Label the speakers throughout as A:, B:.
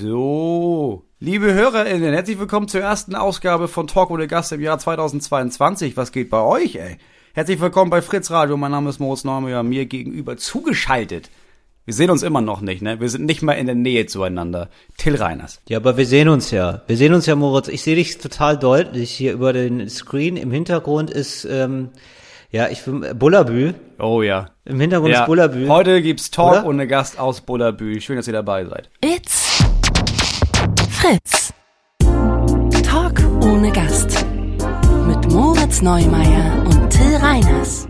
A: So, liebe HörerInnen, herzlich willkommen zur ersten Ausgabe von Talk ohne Gast im Jahr 2022. Was geht bei euch, ey? Herzlich willkommen bei Fritz Radio. Mein Name ist Moritz Neumeier, mir gegenüber zugeschaltet. Wir sehen uns immer noch nicht, ne? Wir sind nicht mal in der Nähe zueinander. Till Reiners.
B: Ja, aber wir sehen uns ja. Wir sehen uns ja, Moritz. Ich sehe dich total deutlich hier über den Screen. Im Hintergrund ist, ähm, ja, ich bin Bullabü.
A: Oh ja.
B: Im Hintergrund
A: ja.
B: ist Bullabü.
A: Heute gibt's Talk
B: Oder?
A: ohne Gast aus Bullabü. Schön, dass ihr dabei seid.
C: It's Fritz. Talk ohne Gast. Mit Moritz Neumeier und Till Reiners.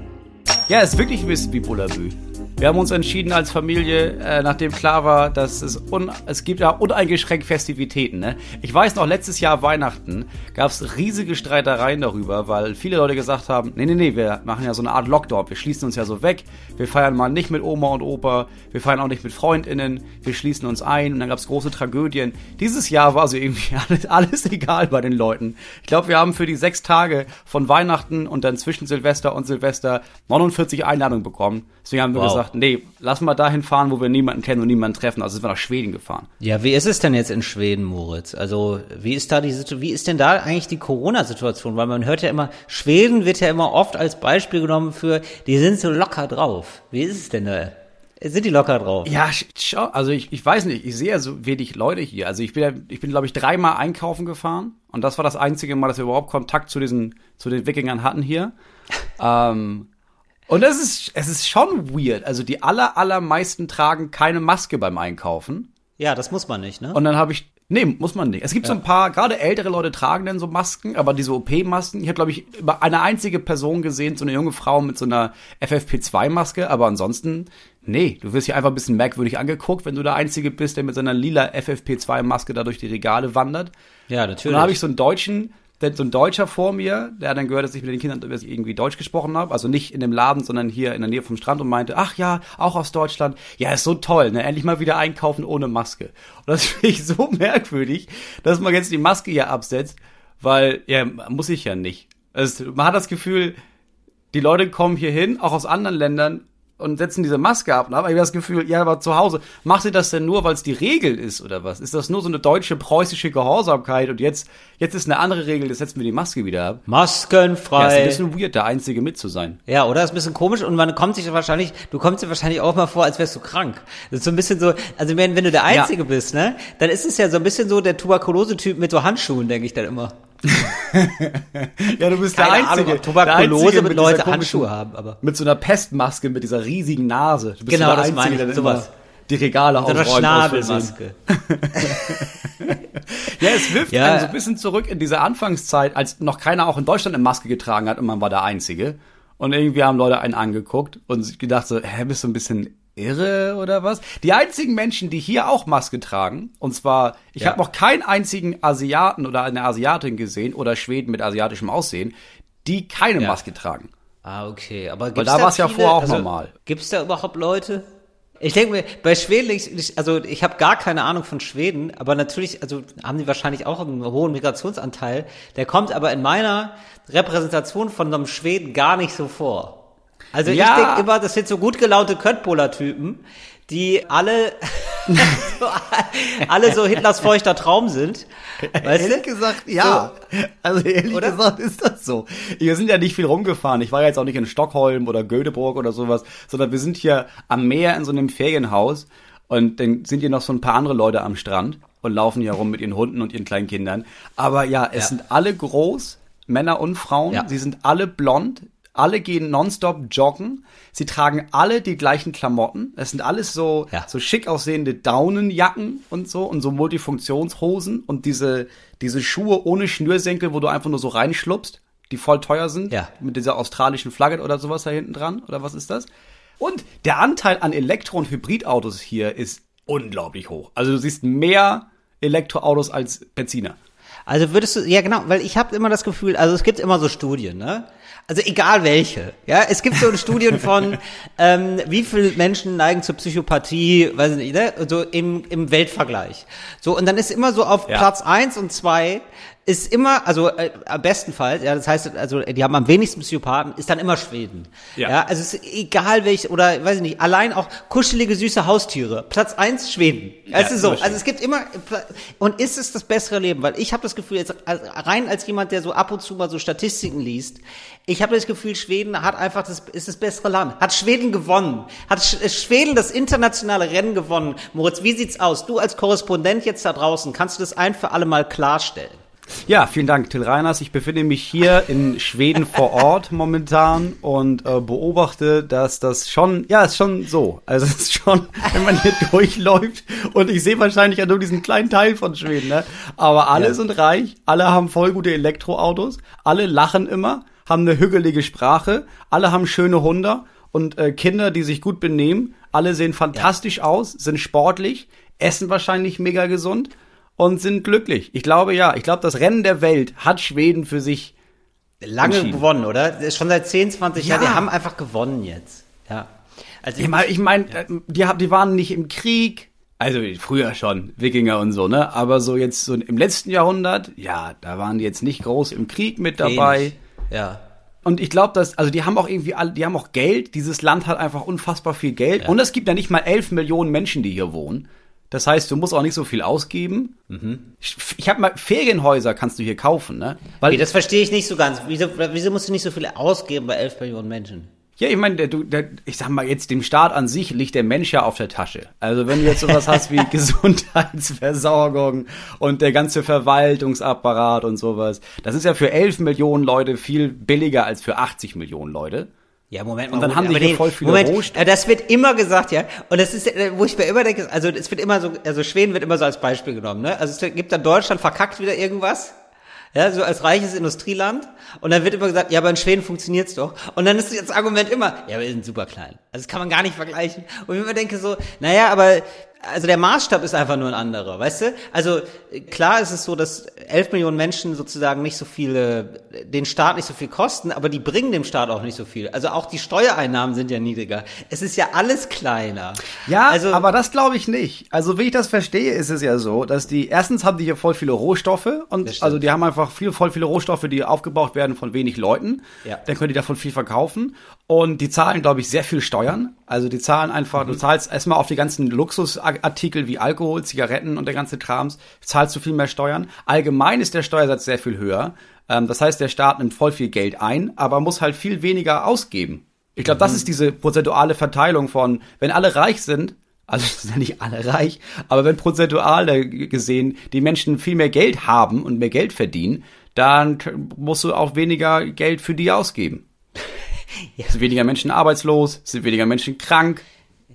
A: Ja, ist wirklich ein bisschen wie Bullabü. Wir haben uns entschieden als Familie, äh, nachdem klar war, dass es, un es gibt ja uneingeschränkt Festivitäten. Ne? Ich weiß noch, letztes Jahr Weihnachten gab es riesige Streitereien darüber, weil viele Leute gesagt haben, nee, nee, nee, wir machen ja so eine Art Lockdown, wir schließen uns ja so weg, wir feiern mal nicht mit Oma und Opa, wir feiern auch nicht mit FreundInnen, wir schließen uns ein und dann gab es große Tragödien. Dieses Jahr war so irgendwie alles, alles egal bei den Leuten. Ich glaube, wir haben für die sechs Tage von Weihnachten und dann zwischen Silvester und Silvester 49 Einladungen bekommen. Deswegen haben wir
B: Wow.
A: gesagt, nee, lass mal dahin fahren, wo wir niemanden kennen und niemanden treffen. Also sind wir nach Schweden gefahren.
B: Ja, wie ist es denn jetzt in Schweden, Moritz? Also, wie ist da die Situ- wie ist denn da eigentlich die Corona-Situation? Weil man hört ja immer, Schweden wird ja immer oft als Beispiel genommen für, die sind so locker drauf. Wie ist es denn da? Sind die locker drauf?
A: Ja, sch- schau, also ich, ich weiß nicht, ich sehe ja so wenig Leute hier. Also ich bin, ja- ich bin glaube ich, dreimal einkaufen gefahren und das war das einzige Mal, dass wir überhaupt Kontakt zu diesen, zu den Wikingern hatten hier. ähm, und es ist, es ist schon weird. Also die aller, allermeisten tragen keine Maske beim Einkaufen.
B: Ja, das muss man nicht, ne?
A: Und dann habe ich, nee, muss man nicht. Es gibt so ein paar, gerade ältere Leute tragen dann so Masken, aber diese OP-Masken, ich habe, glaube ich, über eine einzige Person gesehen, so eine junge Frau mit so einer FFP2-Maske, aber ansonsten, nee, du wirst hier einfach ein bisschen merkwürdig angeguckt, wenn du der Einzige bist, der mit seiner lila FFP2-Maske da durch die Regale wandert.
B: ja,
A: Und
B: natürlich.
A: dann habe ich so einen Deutschen, so ein Deutscher vor mir, der hat dann gehört, dass ich mit den Kindern irgendwie Deutsch gesprochen habe. Also nicht in dem Laden, sondern hier in der Nähe vom Strand und meinte, ach ja, auch aus Deutschland. Ja, ist so toll, ne? Endlich mal wieder einkaufen ohne Maske. Und das finde ich so merkwürdig, dass man jetzt die Maske hier absetzt, weil, ja, muss ich ja nicht. Also, man hat das Gefühl, die Leute kommen hier hin, auch aus anderen Ländern, und setzen diese Maske ab. Und habe ich das Gefühl, ja, aber zu Hause, macht ihr das denn nur, weil es die Regel ist oder was? Ist das nur so eine deutsche preußische Gehorsamkeit und jetzt, jetzt ist eine andere Regel, jetzt setzen wir die Maske wieder ab? Ja, ist
B: Maskenfrei.
A: ein bisschen weird, der Einzige mit zu sein.
B: Ja, oder? Ist ein bisschen komisch und man kommt sich wahrscheinlich, du kommst dir wahrscheinlich auch mal vor, als wärst du krank. Das ist so ein bisschen so, also wenn, wenn du der Einzige bist, ne, dann ist es ja so ein bisschen so der Tuberkulose-Typ mit so Handschuhen, denke ich dann immer.
A: Ja, du bist
B: Keine Ahnung, ob Tuberkulose mit Leute Handschuhe haben, aber.
A: Mit so einer Pestmaske, mit dieser riesigen Nase. Du bist
B: Genau,
A: so der
B: das meine ich,
A: der
B: sowas.
A: Die Regale aus Versehen.
B: Schnabelmaske.
A: Ja, es wirft
B: Ja.
A: einen so ein bisschen zurück in diese Anfangszeit, als noch keiner auch in Deutschland eine Maske getragen hat und man war der Einzige. Und irgendwie haben Leute einen angeguckt und sich gedacht so, hä, bist du ein bisschen irre oder was? Die einzigen Menschen, die hier auch Maske tragen, und zwar, ich
B: Ja.
A: habe noch keinen einzigen Asiaten oder eine Asiatin gesehen oder Schweden mit asiatischem Aussehen, die keine
B: Ja.
A: Maske tragen.
B: Ah, okay. Aber
A: Weil
B: gibt's
A: da
B: da
A: war's ja
B: viele-
A: vorher auch
B: also,
A: normal.
B: Gibt's da überhaupt Leute? Ich denke mir, bei Schweden, ich, ich- also ich habe gar keine Ahnung von Schweden, aber natürlich, also haben die wahrscheinlich auch einen hohen Migrationsanteil. Der kommt aber in meiner Repräsentation von einem Schweden gar nicht so vor. Also
A: Ja.
B: ich denke immer, das sind so gut gelaunte Köttbullar-Typen, die alle, so, alle so Hitlers feuchter Traum sind. Weißt
A: ehrlich
B: du?
A: gesagt, ja. Also ehrlich
B: Oder?
A: gesagt ist das so. Wir sind ja nicht viel rumgefahren. Ich war ja jetzt auch nicht in Stockholm oder Göteborg oder sowas, sondern wir sind hier am Meer in so einem Ferienhaus und dann sind hier noch so ein paar andere Leute am Strand und laufen hier rum mit ihren Hunden und ihren kleinen Kindern. Aber ja, es
B: Ja.
A: sind alle groß, Männer und Frauen.
B: Ja.
A: Sie sind alle blond. Alle gehen nonstop joggen. Sie tragen alle die gleichen Klamotten. Es sind alles so,
B: Ja.
A: so schick aussehende Daunenjacken und so und so Multifunktionshosen und diese, diese Schuhe ohne Schnürsenkel, wo du einfach nur so reinschlupst, die voll teuer sind.
B: Ja.
A: Mit dieser australischen Flagge oder sowas da hinten dran. Oder was ist das? Und der Anteil an Elektro- und Hybridautos hier ist unglaublich hoch. Also du siehst mehr Elektroautos als Benziner.
B: Also würdest du, ja genau, weil ich habe immer das Gefühl, also es gibt immer so Studien, ne? Also egal welche. Ja, es gibt so Studien von, ähm, wie viele Menschen neigen zur Psychopathie, weiß ich nicht, ne? So im, im Weltvergleich. So, und dann ist immer so auf
A: Ja.
B: Platz eins und zwei ist immer, also äh, am bestenfalls, ja, das heißt, also die haben am wenigsten Psychopathen, ist dann immer Schweden.
A: Ja.
B: ja also es ist egal welch, oder weiß ich nicht, allein auch kuschelige, süße Haustiere. Platz eins Schweden. Weißt du so,
A: immer
B: also es gibt immer, und ist es das bessere Leben? Weil ich habe das Gefühl, jetzt als- rein als jemand, der so ab und zu mal so Statistiken liest, ich habe das Gefühl, Schweden hat einfach das, ist das bessere Land. Hat Schweden gewonnen. Hat Sch- Schweden das internationale Rennen gewonnen. Moritz, wie sieht's aus? Du als Korrespondent jetzt da draußen, kannst du das ein für alle Mal klarstellen?
A: Ja, vielen Dank, Till Reiners. Ich befinde mich hier in Schweden vor Ort momentan und äh, beobachte, dass das schon, ja, ist schon so. Also es ist schon, wenn man hier durchläuft und ich sehe wahrscheinlich ja nur diesen kleinen Teil von Schweden, ne? Aber alle
B: Ja.
A: sind reich, alle haben voll gute Elektroautos, alle lachen immer, haben eine hügelige Sprache, alle haben schöne Hunde und äh, Kinder, die sich gut benehmen. Alle sehen fantastisch aus, sind sportlich, essen wahrscheinlich mega gesund und sind glücklich. Ich glaube ja, ich glaube, das Rennen der Welt hat Schweden für sich.
B: Lange gewonnen, oder? Schon seit 10, 20 Jahren,
A: Ja.
B: die haben einfach gewonnen jetzt. Ja. Also
A: Ich meine, ich mein, äh, die, die waren nicht im Krieg. Also früher schon, Wikinger und so, ne? Aber so jetzt so im letzten Jahrhundert, ja, da waren die jetzt nicht groß im Krieg mit dabei.
B: wenig. Ja.
A: Und ich glaube, dass, also die haben auch irgendwie alle, die haben auch Geld. Dieses Land hat einfach unfassbar viel Geld.
B: Ja.
A: Und es gibt ja nicht mal elf Millionen Menschen, die hier wohnen. Das heißt, du musst auch nicht so viel ausgeben. Ich, ich habe mal Ferienhäuser kannst du hier kaufen, ne? Weil
B: Okay, das verstehe ich nicht so ganz. Wieso, wieso musst du nicht so viel ausgeben bei 11 Millionen Menschen?
A: Ja, ich meine, der, du, der, ich sag mal jetzt, dem Staat an sich liegt der Mensch ja auf der Tasche. Also wenn du jetzt sowas hast wie Gesundheitsversorgung und der ganze Verwaltungsapparat und sowas, das ist ja für 11 Millionen Leute viel billiger als für 80 Millionen Leute.
B: Ja, Moment mal.
A: Und dann
B: Moment,
A: haben die hier voll viele
B: Moment,
A: Rohstoffe.
B: äh, das wird immer gesagt, ja. Und das ist, äh, wo ich mir immer denke, also es wird immer so, also Schweden wird immer so als Beispiel genommen, ne? Also es gibt dann Deutschland verkackt wieder irgendwas. Ja, so als reiches Industrieland. Und dann wird immer gesagt, ja, aber in Schweden funktioniert's doch. Und dann ist das Argument immer, ja, wir sind super klein. Also das kann man gar nicht vergleichen. Und ich immer denke so, naja, aber also der Maßstab ist einfach nur ein anderer, weißt du? Also klar ist es so, dass 11 Millionen Menschen sozusagen nicht so viele, den Staat nicht so viel kosten, aber die bringen dem Staat auch nicht so viel. Also auch die Steuereinnahmen sind ja niedriger. Es ist ja alles kleiner.
A: Ja,
B: also,
A: aber das glaube ich nicht. Also wie ich das verstehe, ist es ja so, dass die erstens haben die hier voll viele Rohstoffe und also die haben einfach viel voll viele Rohstoffe, die aufgebraucht werden von wenig Leuten.
B: Ja.
A: Dann können die davon viel verkaufen und die zahlen glaube ich sehr viel Steuern. Also die zahlen einfach,
B: Mhm.
A: du zahlst erstmal auf die ganzen Luxusartikel wie Alkohol, Zigaretten und der ganze Krams, zahlst du viel mehr Steuern. Allgemein ist der Steuersatz sehr viel höher. Ähm, das heißt, der Staat nimmt voll viel Geld ein, aber muss halt viel weniger ausgeben. Ich glaube, das
B: Mhm.
A: ist diese prozentuale Verteilung von, wenn alle reich sind, also sind ja nicht alle reich, aber wenn prozentual gesehen die Menschen viel mehr Geld haben und mehr Geld verdienen, dann musst du auch weniger Geld für die ausgeben. Es sind weniger Menschen arbeitslos, es sind weniger Menschen krank,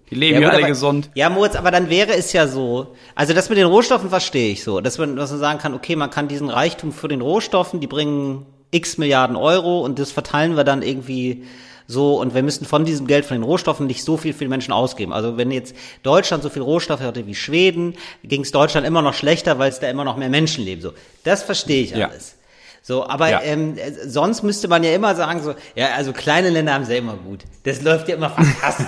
A: die leben ja,
B: gut,
A: alle
B: aber-
A: gesund.
B: Ja, Moritz, aber dann wäre es ja so, also das mit den Rohstoffen verstehe ich so, dass man, dass man sagen kann, okay, man kann diesen Reichtum für den Rohstoffen, die bringen x Milliarden Euro und das verteilen wir dann irgendwie so und wir müssen von diesem Geld, von den Rohstoffen nicht so viel für die Menschen ausgeben. Also wenn jetzt Deutschland so viel Rohstoffe hatte wie Schweden, ging es Deutschland immer noch schlechter, weil es da immer noch mehr Menschen leben. So, das verstehe ich
A: Ja.
B: So, aber
A: Ja.
B: ähm, äh, sonst müsste man ja immer sagen, so, ja, also kleine Länder haben es ja immer gut. Das läuft ja immer fantastisch.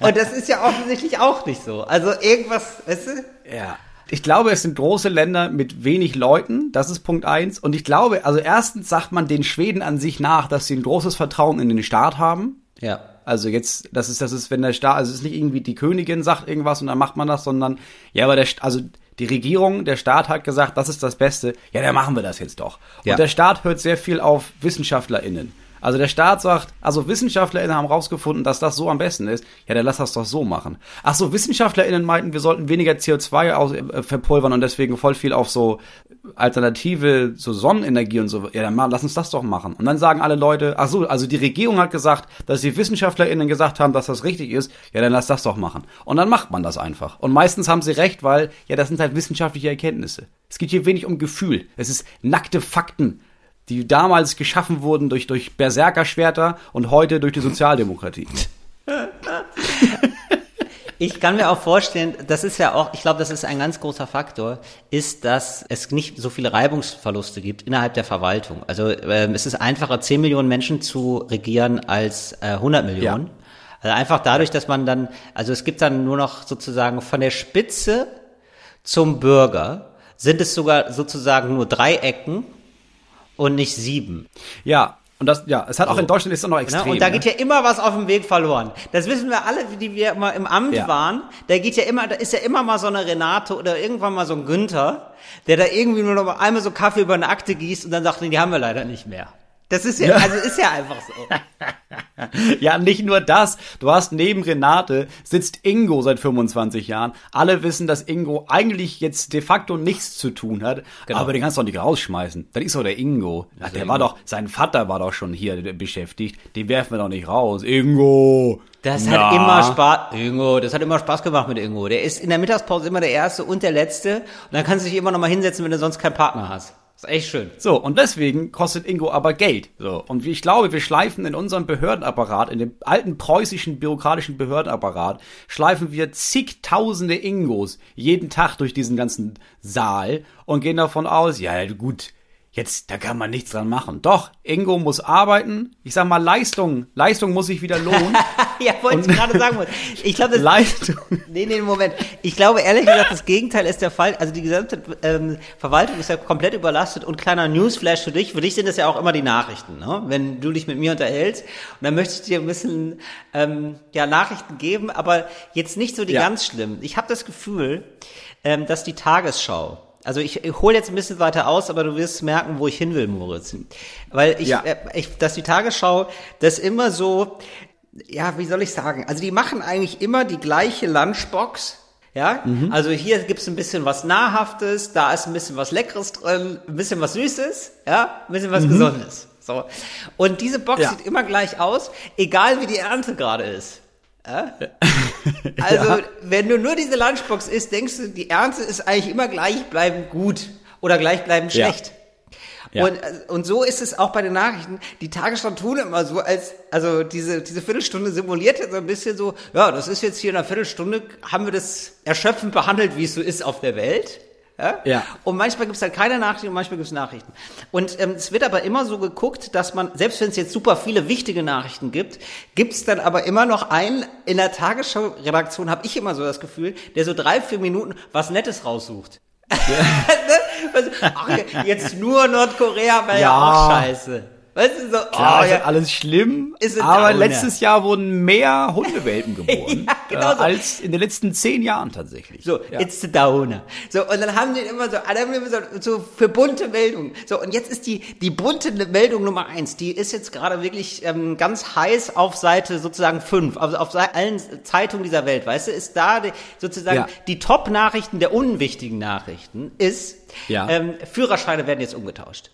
B: Und das ist ja offensichtlich auch nicht so. Also irgendwas, weißt du?
A: Ja. Ich glaube, es sind große Länder mit wenig Leuten. Das ist Punkt eins. Und ich glaube, also erstens sagt man den Schweden an sich nach, dass sie ein großes Vertrauen in den Staat haben.
B: Ja.
A: Also jetzt, das ist, das ist, wenn der Staat, also es ist nicht irgendwie die Königin sagt irgendwas und dann macht man das, sondern, ja, aber der, also die Regierung, der Staat hat gesagt, das ist das Beste, ja, dann machen wir das jetzt doch.
B: Ja.
A: Und der Staat hört sehr viel auf WissenschaftlerInnen. Also der Staat sagt, also WissenschaftlerInnen haben rausgefunden, dass das so am besten ist. Ja, dann lass das doch so machen. Ach so, WissenschaftlerInnen meinten, wir sollten weniger CO2 aus, äh, verpulvern und deswegen voll viel auf so alternative, so Sonnenenergie und so. Ja, dann mal, lass uns das doch machen. Und dann sagen alle Leute, ach so, also die Regierung hat gesagt, dass die WissenschaftlerInnen gesagt haben, dass das richtig ist. Ja, dann lass das doch machen. Und dann macht man das einfach. Und meistens haben sie recht, weil, ja, das sind halt wissenschaftliche Erkenntnisse. Es geht hier wenig um Gefühl. Es ist nackte Fakten die damals geschaffen wurden durch, durch Berserkerschwerter und heute durch die Sozialdemokratie.
B: Ich kann mir auch vorstellen, das ist ja auch, ich glaube, das ist ein ganz großer Faktor, ist, dass es nicht so viele Reibungsverluste gibt innerhalb der Verwaltung. Also ähm, es ist einfacher, 10 Millionen Menschen zu regieren als äh, 100 Millionen.
A: Ja.
B: Also einfach dadurch, dass man dann, also es gibt dann nur noch sozusagen von der Spitze zum Bürger sind es sogar sozusagen nur drei Ecken und nicht sieben.
A: Ja, und das, ja, es hat auch in Deutschland ist es noch extrem.
B: Ne? Und da
A: ne?
B: geht ja immer was auf dem Weg verloren. Das wissen wir alle, die wir immer im Amt
A: Ja.
B: waren. Da geht ja immer, da ist ja immer mal so eine Renate oder irgendwann mal so ein Günther, der da irgendwie nur noch mal einmal so Kaffee über eine Akte gießt und dann sagt, nee, die haben wir leider nicht mehr. Das ist ja, also ist ja einfach so.
A: Ja, nicht nur das. Du hast neben Renate sitzt Ingo seit 25 Jahren. Alle wissen, dass Ingo eigentlich jetzt de facto nichts zu tun hat.
B: Genau.
A: Aber den kannst du doch nicht rausschmeißen. Das ist doch der Ingo. Ach, der war doch, sein Vater war doch schon hier beschäftigt. Den werfen wir doch nicht raus. Ingo!
B: Das
A: Na?
B: hat immer Spaß, Ingo, das hat immer Spaß gemacht mit Ingo. Der ist in der Mittagspause immer der Erste und der Letzte. Und dann kannst du dich immer noch mal hinsetzen, wenn du sonst keinen Partner hast. Ist echt schön.
A: So, und deswegen kostet Ingo aber Geld. So, und ich glaube, wir schleifen in unserem Behördenapparat, in dem alten preußischen bürokratischen Behördenapparat, schleifen wir zigtausende Ingos jeden Tag durch diesen ganzen Saal und gehen davon aus, ja, gut, jetzt, da kann man nichts dran machen. Doch, Ingo muss arbeiten. Ich sag mal, Leistung, Leistung muss sich wieder lohnen.
B: ja, wollte ich gerade sagen. Ich glaube, das
A: Leistung.
B: Nee, nee, Moment. Ich glaube ehrlich gesagt, das Gegenteil ist der Fall. Also die gesamte ähm, Verwaltung ist ja komplett überlastet und kleiner Newsflash für dich. Für dich sind das ja auch immer die Nachrichten, ne? wenn du dich mit mir unterhältst. Und dann möchte ich dir ein bisschen ähm, ja, Nachrichten geben, aber jetzt nicht so die
A: Ja.
B: ganz schlimm. Ich habe das Gefühl, ähm, dass die Tagesschau, also ich, ich hole jetzt ein bisschen weiter aus, aber du wirst merken, wo ich hin will, Moritz. Weil ich,
A: Ja.
B: äh, ich dass die Tagesschau das immer so, ja, wie soll ich sagen? Also die machen eigentlich immer die gleiche Lunchbox. Ja, also hier gibt's ein bisschen was Nahrhaftes, da ist ein bisschen was Leckeres drin, ein bisschen was Süßes, ja, ein bisschen was Besonderes. So. Und diese Box
A: Ja.
B: sieht immer gleich aus, egal wie die Ernte gerade ist. Ja? Also,
A: Ja.
B: wenn du nur diese Lunchbox isst, denkst du, die Ernte ist eigentlich immer gleichbleibend gut oder gleichbleibend
A: Ja.
B: schlecht.
A: Ja.
B: Und, äh, und so ist es auch bei den Nachrichten. Die Tagesschau tun immer so, als, also diese, diese Viertelstunde simuliert jetzt so ein bisschen so, ja, das ist jetzt hier in einer Viertelstunde, haben wir das erschöpfend behandelt, wie es so ist auf der Welt. Ja?
A: Ja.
B: Und manchmal gibt es halt keine Nachrichten und manchmal gibt es Nachrichten. Und ähm, es wird aber immer so geguckt, dass man, selbst wenn es jetzt super viele wichtige Nachrichten gibt, gibt es dann aber immer noch einen in der Tagesschau-Redaktion, habe ich immer so das Gefühl, der so drei, vier Minuten was Nettes raussucht. Ne? Also, Ach, jetzt nur Nordkorea wäre ja.
A: Ja.
B: auch scheiße. Weißt du, so,
A: Klar,
B: oh,
A: ist
B: ja,
A: das alles schlimm,
B: Ist
A: aber
B: Downer.
A: letztes Jahr wurden mehr Hundewelpen geboren
B: Ja, genau
A: äh,
B: so.
A: als in den letzten zehn Jahren tatsächlich.
B: So,
A: ja.
B: it's the downer. So, und dann haben die immer so, alle haben immer so, so für bunte Meldungen. So, und jetzt ist die, die bunte Meldung Nummer eins, die ist jetzt gerade wirklich ähm, ganz heiß auf Seite sozusagen fünf, also auf allen Zeitungen dieser Welt, weißt du, ist da die, sozusagen
A: Ja.
B: die Top-Nachrichten der unwichtigen Nachrichten ist,
A: Ja.
B: ähm, Führerscheine werden jetzt umgetauscht.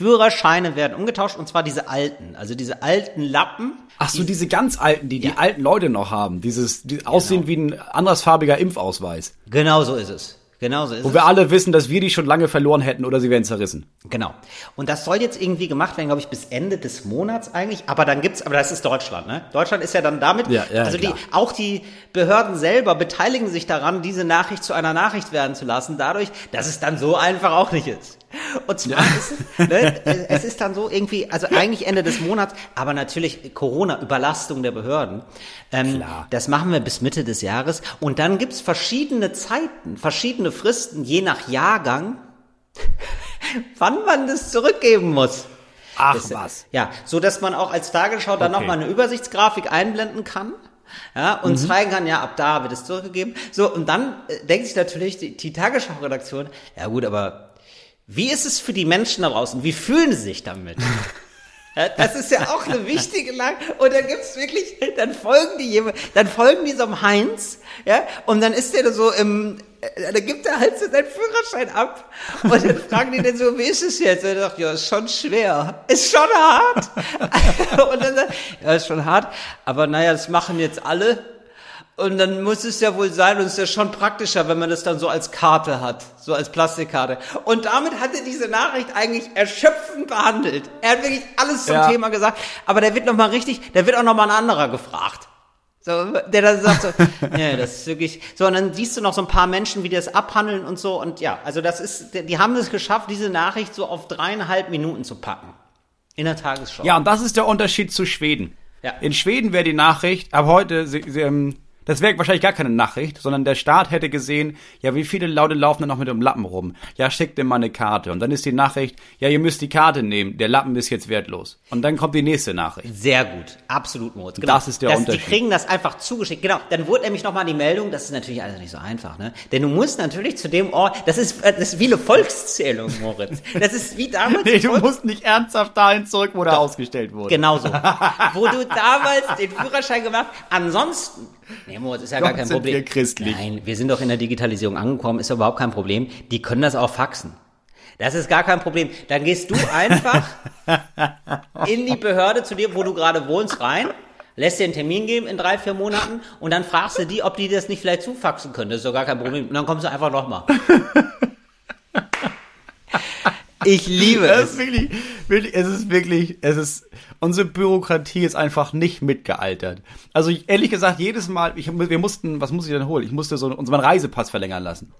B: Führerscheine werden umgetauscht und zwar diese alten, also diese alten Lappen.
A: Ach so, diese ganz alten, die die alten Leute noch haben, dieses die aussehen wie ein andersfarbiger Impfausweis,
B: Genau so ist es. Genau so ist
A: wo
B: es.
A: wir alle wissen, dass wir die schon lange verloren hätten oder sie wären zerrissen.
B: Genau. Und das soll jetzt irgendwie gemacht werden, glaube ich, bis Ende des Monats eigentlich. Aber dann gibt's, aber das ist Deutschland, ne? Deutschland ist ja dann damit,
A: Ja, ja,
B: also die,
A: klar.
B: auch die Behörden selber beteiligen sich daran, diese Nachricht zu einer Nachricht werden zu lassen, dadurch, dass es dann so einfach auch nicht ist. Und zwar ist es, ne, es ist dann so irgendwie, also eigentlich Ende des Monats, aber natürlich Corona, Überlastung der Behörden. Ähm,
A: Klar.
B: Das machen wir bis Mitte des Jahres. Und dann gibt's verschiedene Zeiten, verschiedene Fristen, je nach Jahrgang, wann man das zurückgeben muss.
A: Ach
B: Das-
A: was.
B: Ja, so dass man auch als Tagesschau dann
A: Okay.
B: noch mal eine Übersichtsgrafik einblenden kann. Ja, und zeigen kann, ja, ab da wird es zurückgegeben. So, und dann äh, denkt sich natürlich die, die Tagesschau-Redaktion, ja gut, aber wie ist es für die Menschen da draußen? Wie fühlen sie sich damit? Das ist ja auch eine wichtige Lage. Und dann gibt's wirklich, dann folgen die jemand, dann folgen die so einem Heinz, ja, und dann ist der so im, äh, dann gibt er halt so seinen Führerschein ab. Und dann fragen die den so, wie ist es jetzt? Und er sagt, ja, ist schon schwer. Ist schon hart. Und dann sagt, ja, ist schon hart. Aber naja, das machen jetzt alle. Und dann muss es ja wohl sein, und es ist ja schon praktischer, wenn man das dann so als Karte hat, so als Plastikkarte. Und damit hat er diese Nachricht eigentlich erschöpfend behandelt. Er hat wirklich alles zum
A: Ja.
B: Thema gesagt, aber der wird noch mal richtig, der wird auch noch mal ein anderer gefragt. So, der dann sagt so, nee, das ist wirklich, so, und dann siehst du noch so ein paar Menschen, wie die das abhandeln und so, und ja, also das ist, die haben es geschafft, diese Nachricht so auf dreieinhalb Minuten zu packen. In der Tagesschau.
A: Ja, und das ist der Unterschied zu Schweden.
B: Ja.
A: In Schweden wäre die Nachricht, ab heute, sie, sie, ähm, das wäre wahrscheinlich gar keine Nachricht, sondern der Staat hätte gesehen, ja, wie viele Leute laufen da noch mit dem Lappen rum? Ja, schickt ihm mal eine Karte. Und dann ist die Nachricht, ja, ihr müsst die Karte nehmen, der Lappen ist jetzt wertlos. Und dann kommt die nächste Nachricht.
B: Sehr gut, absolut Moritz.
A: Das ist der Unterschied.
B: Die kriegen das einfach zugeschickt. Genau, dann wurde nämlich nochmal die Meldung, das ist natürlich alles nicht so einfach, ne? Denn du musst natürlich zu dem Ort, das ist, äh, das ist wie eine Volkszählung, Moritz. Das ist wie damals.
A: Nee, du musst nicht ernsthaft dahin zurück, wo der ausgestellt wurde.
B: Genauso. Wo du damals den Führerschein gemacht Ansonsten, nee, Moritz, ist ja gar
A: Gott,
B: kein
A: sind
B: Problem.
A: wir christlich.
B: Nein, wir sind doch in der Digitalisierung angekommen, ist überhaupt kein Problem. Die können das auch faxen. Das ist gar kein Problem. Dann gehst du einfach in die Behörde zu dir, wo du gerade wohnst, rein, lässt dir einen Termin geben in drei, vier Monaten und dann fragst du die, ob die das nicht vielleicht zufaxen können. Das ist doch gar kein Problem. Und dann kommst du einfach nochmal. Ich liebe es.
A: ist wirklich, wirklich, es ist wirklich, es ist, unsere Bürokratie ist einfach nicht mitgealtert. Also ich, ehrlich gesagt, jedes Mal, ich, wir mussten, was muss ich denn holen? Ich musste so unseren Reisepass verlängern lassen.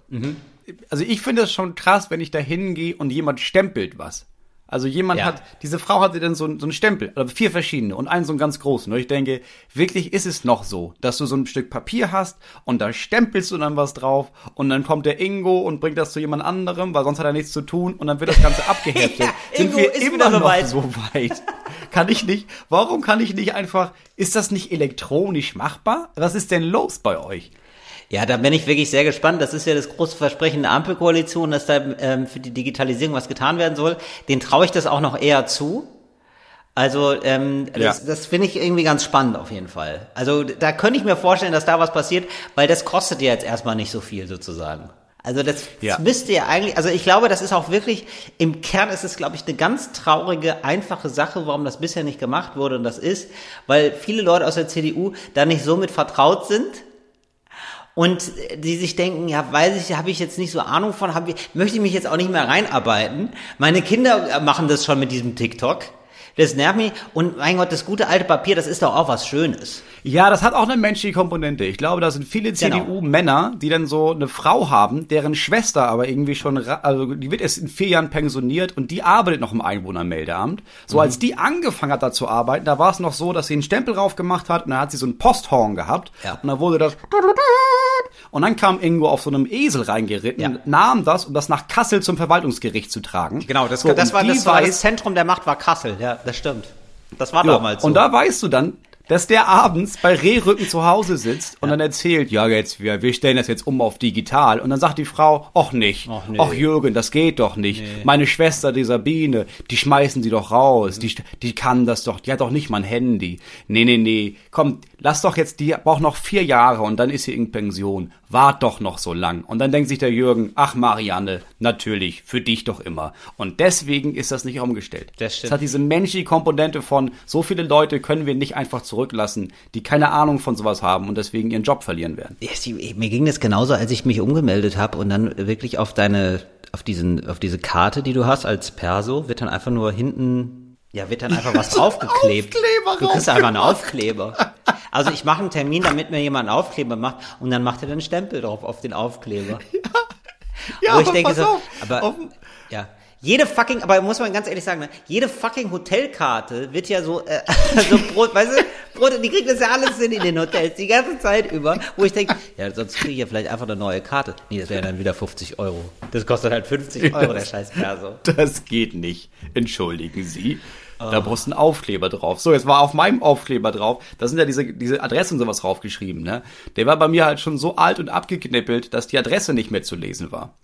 A: Also ich finde es schon krass, wenn ich da hingehe und jemand stempelt was. Also jemand
B: Ja.
A: hat, diese Frau hatte dann so, so einen Stempel, oder vier verschiedene und einen so einen ganz großen. Und ich denke, wirklich ist es noch so, dass du so ein Stück Papier hast und da stempelst du dann was drauf und dann kommt der Ingo und bringt das zu jemand anderem, weil sonst hat er nichts zu tun und dann wird das Ganze abgeheftet.
B: Ja,
A: Sind
B: Ingo
A: wir
B: ist
A: immer noch
B: soweit.
A: so weit? Kann ich nicht, warum kann ich nicht einfach, ist das nicht elektronisch machbar? Was ist denn los bei euch?
B: Ja, da bin ich wirklich sehr gespannt. Das ist ja das große Versprechen der Ampelkoalition, dass da ähm, für die Digitalisierung was getan werden soll. Den traue ich das auch noch eher zu. Also ähm, das,
A: Ja.
B: das finde ich irgendwie ganz spannend auf jeden Fall. Also da könnte ich mir vorstellen, dass da was passiert, weil das kostet ja jetzt erstmal nicht so viel sozusagen. Also das,
A: Ja.
B: das müsste ja eigentlich, also ich glaube, das ist auch wirklich, im Kern ist es, glaube ich, eine ganz traurige, einfache Sache, warum das bisher nicht gemacht wurde. Und das ist, weil viele Leute aus der CDU da nicht so mit vertraut sind und die sich denken, ja, weiß ich, habe ich jetzt nicht so Ahnung von, hab ich, möchte ich mich jetzt auch nicht mehr reinarbeiten. Meine Kinder machen das schon mit diesem TikTok. Das nervt mich. Und mein Gott, das gute alte Papier, das ist doch auch was Schönes.
A: Ja, das hat auch eine menschliche Komponente. Ich glaube, da sind viele
B: Genau.
A: CDU-Männer, die dann so eine Frau haben, deren Schwester aber irgendwie schon, also die wird erst in vier Jahren pensioniert und die arbeitet noch im Einwohnermeldeamt. So
B: Mhm.
A: als die angefangen hat, da zu arbeiten, da war es noch so, dass sie einen Stempel drauf gemacht hat und dann hat sie so ein Posthorn gehabt
B: Ja.
A: und dann wurde das und dann kam irgendwo auf so einem Esel reingeritten,
B: Ja.
A: nahm das, um das nach Kassel zum Verwaltungsgericht zu tragen.
B: Genau, das,
A: So,
B: das, war, das war das Zentrum der Macht war Kassel. Ja, das stimmt. Das war
A: Ja,
B: damals so.
A: Und da weißt du dann, dass der abends bei Rehrücken zu Hause sitzt und dann erzählt, ja jetzt, wir, wir stellen das jetzt um auf digital. Und dann sagt die Frau, ach nicht,
B: Ach,
A: ach,
B: nee.
A: Jürgen, das geht doch nicht. Meine Schwester, die Sabine, die schmeißen sie doch raus, die, die kann das doch, die hat doch nicht mal ein Handy. Nee, nee, nee, komm, lass doch jetzt, die braucht noch vier Jahre und dann ist sie in Pension. Wart doch noch so lang. Und dann denkt sich der Jürgen, ach Marianne, natürlich, für dich doch immer. Und deswegen ist das nicht umgestellt.
B: Das stimmt.
A: Es hat diese menschliche Komponente von, so viele Leute können wir nicht einfach zurücklassen, die keine Ahnung von sowas haben und deswegen ihren Job verlieren werden.
B: Mir ging das genauso, als ich mich umgemeldet habe und dann wirklich auf deine, auf diesen, auf diese Karte, die du hast als Perso, wird dann einfach nur hinten, ja, wird dann einfach was draufgeklebt.
A: Aufkleber
B: du kriegst einfach einen. Aufkleber. Also ich mache einen Termin, damit mir jemand einen Aufkleber macht und dann macht er dann einen Stempel drauf auf den Aufkleber.
A: Ja,
B: ich
A: aber
B: denke
A: pass
B: so,
A: auf,
B: aber
A: auf-
B: ja. Jede fucking, aber muss man ganz ehrlich sagen, ne, jede fucking Hotelkarte wird ja so, äh, so Brot, weißt du, Brot, die kriegen das ja alles hin in den Hotels, die ganze Zeit über, wo ich denke, ja, sonst kriege ich ja vielleicht einfach eine neue Karte. Nee, das wären dann wieder 50 Euro. Das kostet halt 50 Euro, der scheiß Perso.
A: Das geht nicht. Entschuldigen Sie. Da brauchst du einen Aufkleber drauf. So, jetzt war auf meinem Aufkleber drauf, da sind ja diese, diese Adressen und sowas draufgeschrieben, ne? Der war bei mir halt schon so alt und abgeknippelt, dass die Adresse nicht mehr zu lesen war.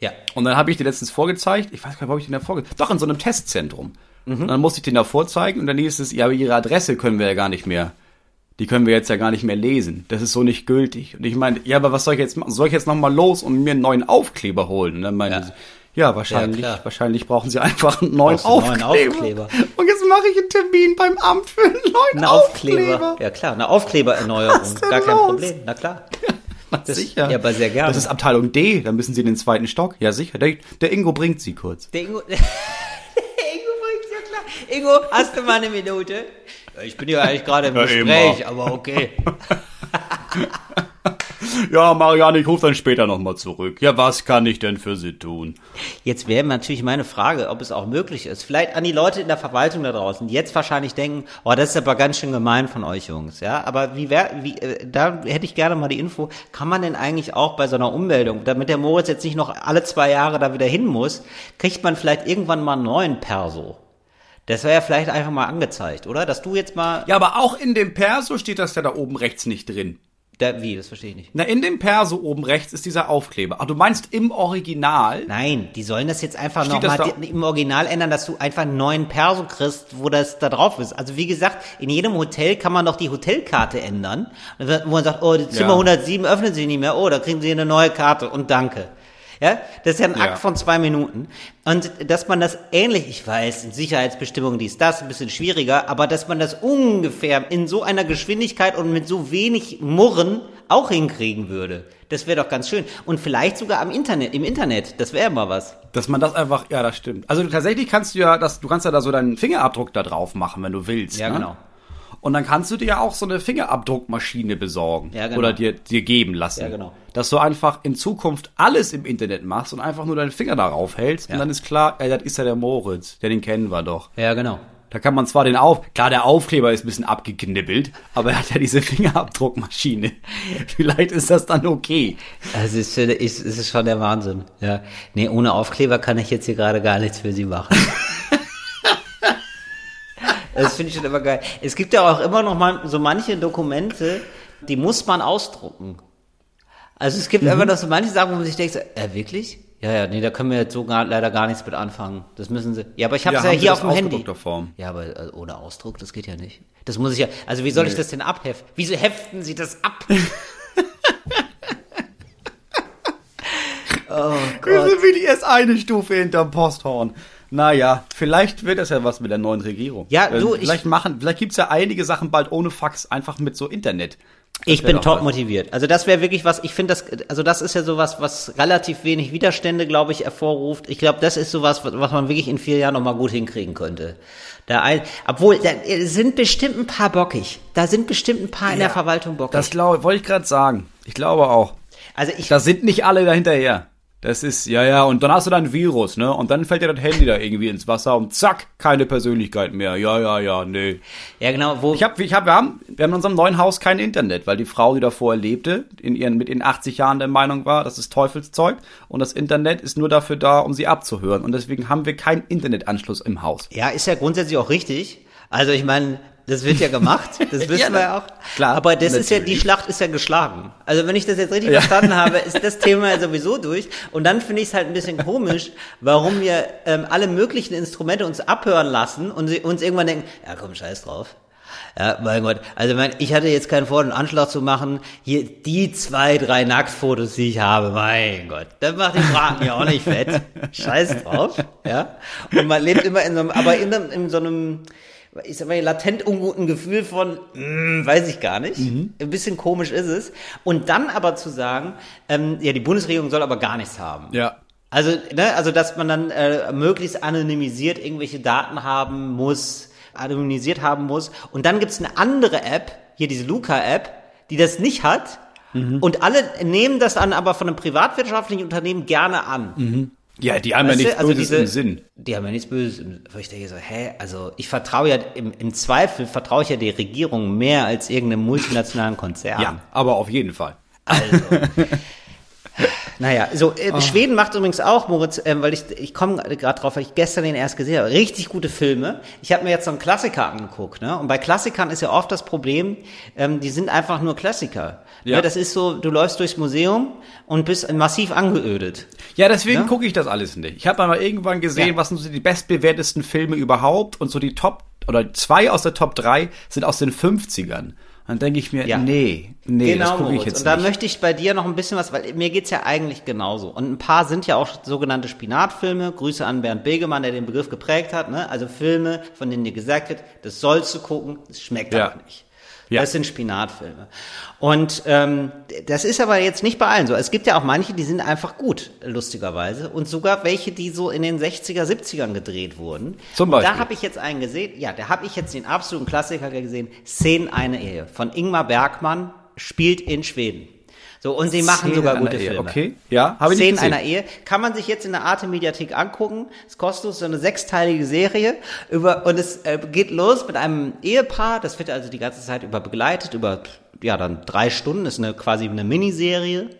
B: Ja.
A: Und dann habe ich dir letztens vorgezeigt, ich weiß gar nicht, wo habe ich den da vorgezeigt? Doch, in so einem Testzentrum.
B: Mhm.
A: Und dann musste ich den da vorzeigen und dann hieß es, ja, aber ihre Adresse können wir ja gar nicht mehr, die können wir jetzt ja gar nicht mehr lesen. Das ist so nicht gültig. Und ich meine, ja, aber was soll ich jetzt machen? Soll ich jetzt nochmal los und mir einen neuen Aufkleber holen? Und dann meinte
B: Ja.
A: sie, ja, wahrscheinlich,
B: Ja,
A: wahrscheinlich brauchen sie einfach einen neuen,
B: du einen
A: Aufkleber.
B: neuen Aufkleber.
A: Und jetzt mache ich einen Termin beim Amt für einen neuen
B: Ein
A: Aufkleber.
B: Aufkleber. Ja klar, eine Aufklebererneuerung. Gar kein
A: los?
B: Problem, na klar. Das,
A: Sicher.
B: Ja, aber sehr gerne.
A: Das ist Abteilung D, dann müssen sie in den zweiten Stock. Ja, sicher. Der, der Ingo bringt sie kurz.
B: Der Ingo, der Ingo bringt's ja klar. Ingo, hast du mal eine Minute? Ich bin ja eigentlich gerade im
A: Ja,
B: Gespräch, aber okay.
A: Ja, Marianne, ich rufe dann später nochmal zurück. Ja, was kann ich denn für Sie tun?
B: Jetzt wäre natürlich meine Frage, ob es auch möglich ist. Vielleicht an die Leute in der Verwaltung da draußen, die jetzt wahrscheinlich denken, oh, das ist aber ganz schön gemein von euch Jungs, ja. Aber wie wär, wie, äh, da hätte ich gerne mal die Info, kann man denn eigentlich auch bei so einer Ummeldung, damit der Moritz jetzt nicht noch alle zwei Jahre da wieder hin muss, kriegt man vielleicht irgendwann mal einen neuen Perso? Das wäre ja vielleicht einfach mal angezeigt, oder? Dass du jetzt mal,
A: Ja, aber auch in dem Perso steht das ja da oben rechts nicht drin.
B: Da, wie, das verstehe ich nicht.
A: Na, in dem Perso oben rechts ist dieser Aufkleber. Ach, du meinst im Original?
B: Nein, die sollen das jetzt einfach nochmal im Original ändern, dass du einfach einen neuen Perso kriegst, wo das da drauf ist. Also wie gesagt, in jedem Hotel kann man doch die Hotelkarte ändern, wo man sagt, oh, Zimmer
A: Ja.
B: 107 öffnet sich nicht mehr, oh, da kriegen sie eine neue Karte und danke. Ja, das ist ja ein
A: Ja.
B: Akt von zwei Minuten. Und dass man das ähnlich, ich weiß, in Sicherheitsbestimmungen dies, das, ein bisschen schwieriger, aber dass man das ungefähr in so einer Geschwindigkeit und mit so wenig Murren auch hinkriegen würde. Das wäre doch ganz schön. Und vielleicht sogar am Internet, im Internet, das wäre mal was.
A: Dass man das einfach, ja, das stimmt. Also tatsächlich kannst du ja, das, du kannst ja da so deinen Fingerabdruck da drauf machen, wenn du willst.
B: Ja,
A: ne?
B: genau.
A: Und dann kannst du dir ja auch so eine Fingerabdruckmaschine besorgen.
B: Ja, genau.
A: Oder dir, dir geben lassen.
B: Ja, genau.
A: Dass du einfach in Zukunft alles im Internet machst und einfach nur deinen Finger darauf hältst.
B: Ja.
A: Und dann ist klar, ey, das ist ja der Moritz. Ja, den kennen wir doch.
B: Ja, genau.
A: Da kann man zwar den auf, klar, der Aufkleber ist ein bisschen abgeknibbelt, aber er hat ja diese Fingerabdruckmaschine. Vielleicht ist das dann okay.
B: Also es ist, es ist schon der Wahnsinn. Ja. Nee, ohne Aufkleber kann ich jetzt hier gerade gar nichts für Sie machen. das finde ich schon immer geil. Es gibt ja auch immer noch mal so manche Dokumente, die muss man ausdrucken. Also es gibt
A: Mhm.
B: einfach noch so manche Sachen, wo man sich denkt, äh, wirklich? Ja, ja, nee, da können wir jetzt so gar, leider gar nichts mit anfangen. Das müssen Sie. Ja, aber ich habe
A: Ja,
B: es ja,
A: Sie
B: hier auf dem Handy.
A: Form?
B: Ja, aber äh, ohne Ausdruck, das geht ja nicht. Das muss ich ja. Also wie soll ich das denn abheften? Wieso heften Sie das ab? oh
A: Wir
B: Gott.
A: sind wirklich erst eine Stufe hinterm Posthorn. Naja, vielleicht wird das ja was mit der neuen Regierung.
B: Ja,
A: Äh,
B: du, ich-
A: vielleicht machen, vielleicht gibt's ja einige Sachen bald ohne Fax, einfach mit so Internet. Das
B: Ich bin top
A: was.
B: motiviert. Also das wäre wirklich was, ich finde das, also das ist ja sowas, was relativ wenig Widerstände, glaube ich, hervorruft. Ich glaube, das ist sowas, was was man wirklich in vier Jahren nochmal gut hinkriegen könnte. Da ein, obwohl, da sind bestimmt ein paar bockig. Da sind bestimmt ein paar in der
A: Ja,
B: Verwaltung bockig.
A: Das glaube, wollte ich gerade sagen. Ich glaube auch.
B: also ich,
A: Da sind nicht alle dahinterher. Das ist, ja, ja, und dann hast du da ein Virus, ne? Und dann fällt dir das Handy da irgendwie ins Wasser und zack, keine Persönlichkeit mehr. Ja, ja, ja, nee.
B: ja genau, wo,
A: Ich hab, ich hab, wir haben, wir haben in unserem neuen Haus kein Internet, weil die Frau, die davor lebte, in ihren, mit ihren 80 Jahren der Meinung war, das ist Teufelszeug und das Internet ist nur dafür da, um sie abzuhören. Und deswegen haben wir keinen Internetanschluss im Haus.
B: Ja, ist ja grundsätzlich auch richtig. Also ich meine, das wird ja gemacht, das wissen
A: Ja,
B: wir ja auch.
A: klar,
B: Aber das ist ja, die
A: natürlich.
B: Schlacht ist ja geschlagen. Also wenn ich das jetzt richtig
A: Ja.
B: verstanden habe, ist das Thema ja sowieso durch. Und dann finde ich es halt ein bisschen komisch, warum wir ähm, alle möglichen Instrumente uns abhören lassen und sie, uns irgendwann denken, ja komm, scheiß drauf. Ja, mein Gott. Also mein, ich hatte jetzt keinen Vor- und Anschlag zu machen. Hier die zwei, drei Nacktfotos, die ich habe, mein Gott. Das macht den Braten ja auch nicht fett. Scheiß drauf. Ja. Und man lebt immer in so einem, aber in, in so einem, ich sag mal, latent unguten Gefühl von, mm, weiß ich gar nicht. Ein bisschen komisch ist es. Und dann aber zu sagen, ähm, ja, die Bundesregierung soll aber gar nichts haben.
A: Ja.
B: Also, ne, also dass man dann äh, möglichst anonymisiert irgendwelche Daten haben muss, anonymisiert haben muss. Und dann gibt's eine andere App, hier diese Luca-App, die das nicht hat. Und alle nehmen das dann aber von einem privatwirtschaftlichen Unternehmen gerne an.
A: Ja, die haben ja
B: Weißt du,
A: nichts
B: also
A: Böses
B: diese-
A: im Sinn.
B: Die haben ja nichts Böses. im- Wo ich denke so, hä, also ich vertraue ja, im, im Zweifel vertraue ich ja der Regierung mehr als irgendeinem multinationalen Konzern.
A: Ja, aber auf jeden Fall.
B: Also. Naja, so äh, Schweden macht übrigens auch, Moritz, ähm, weil ich, ich komme gerade drauf, weil ich gestern den erst gesehen habe. Richtig gute Filme. Ich habe mir jetzt so einen Klassiker angeguckt, ne? Und bei Klassikern ist ja oft das Problem, ähm, die sind einfach nur Klassiker.
A: Ja.
B: Ne? Das ist so, du läufst durchs Museum und bist massiv angeödet.
A: Ja, deswegen
B: Ja?
A: gucke ich das alles nicht. Ich habe mal irgendwann gesehen,
B: Ja.
A: was sind so die bestbewertesten Filme überhaupt und so die Top oder zwei aus der Top drei sind aus den 50ern. Dann denke ich mir,
B: Ja.
A: nee, nee, das gucke ich jetzt
B: Und da möchte ich bei dir noch ein bisschen was, weil mir geht's ja eigentlich genauso. Und ein paar sind ja auch sogenannte Spinatfilme. Grüße an Bernd Begemann, der den Begriff geprägt hat. Ne? Also Filme, von denen dir gesagt wird, das sollst du gucken, das schmeckt
A: Ja.
B: auch nicht.
A: Ja.
B: Das sind Spinatfilme. Und ähm, das ist aber jetzt nicht bei allen so. Es gibt ja auch manche, die sind einfach gut, lustigerweise. Und sogar welche, die so in den 60er, 70ern gedreht wurden.
A: Zum
B: Und da
A: Beispiel?
B: habe ich jetzt einen gesehen, ja, da habe ich jetzt den absoluten Klassiker gesehen, Szenen eine Ehe von Ingmar Bergmann, spielt in Schweden. So, und sie machen
A: Szenen
B: sogar gute Filme.
A: okay. Ja, habe ich
B: Szenen einer Ehe. Kann man sich jetzt in der Arte Mediathek angucken. Ist kostenlos, so eine sechsteilige Serie. Über, und es äh, geht los mit einem Ehepaar. Das wird also die ganze Zeit über begleitet, über, ja, dann drei Stunden. Ist eine, quasi eine Miniserie.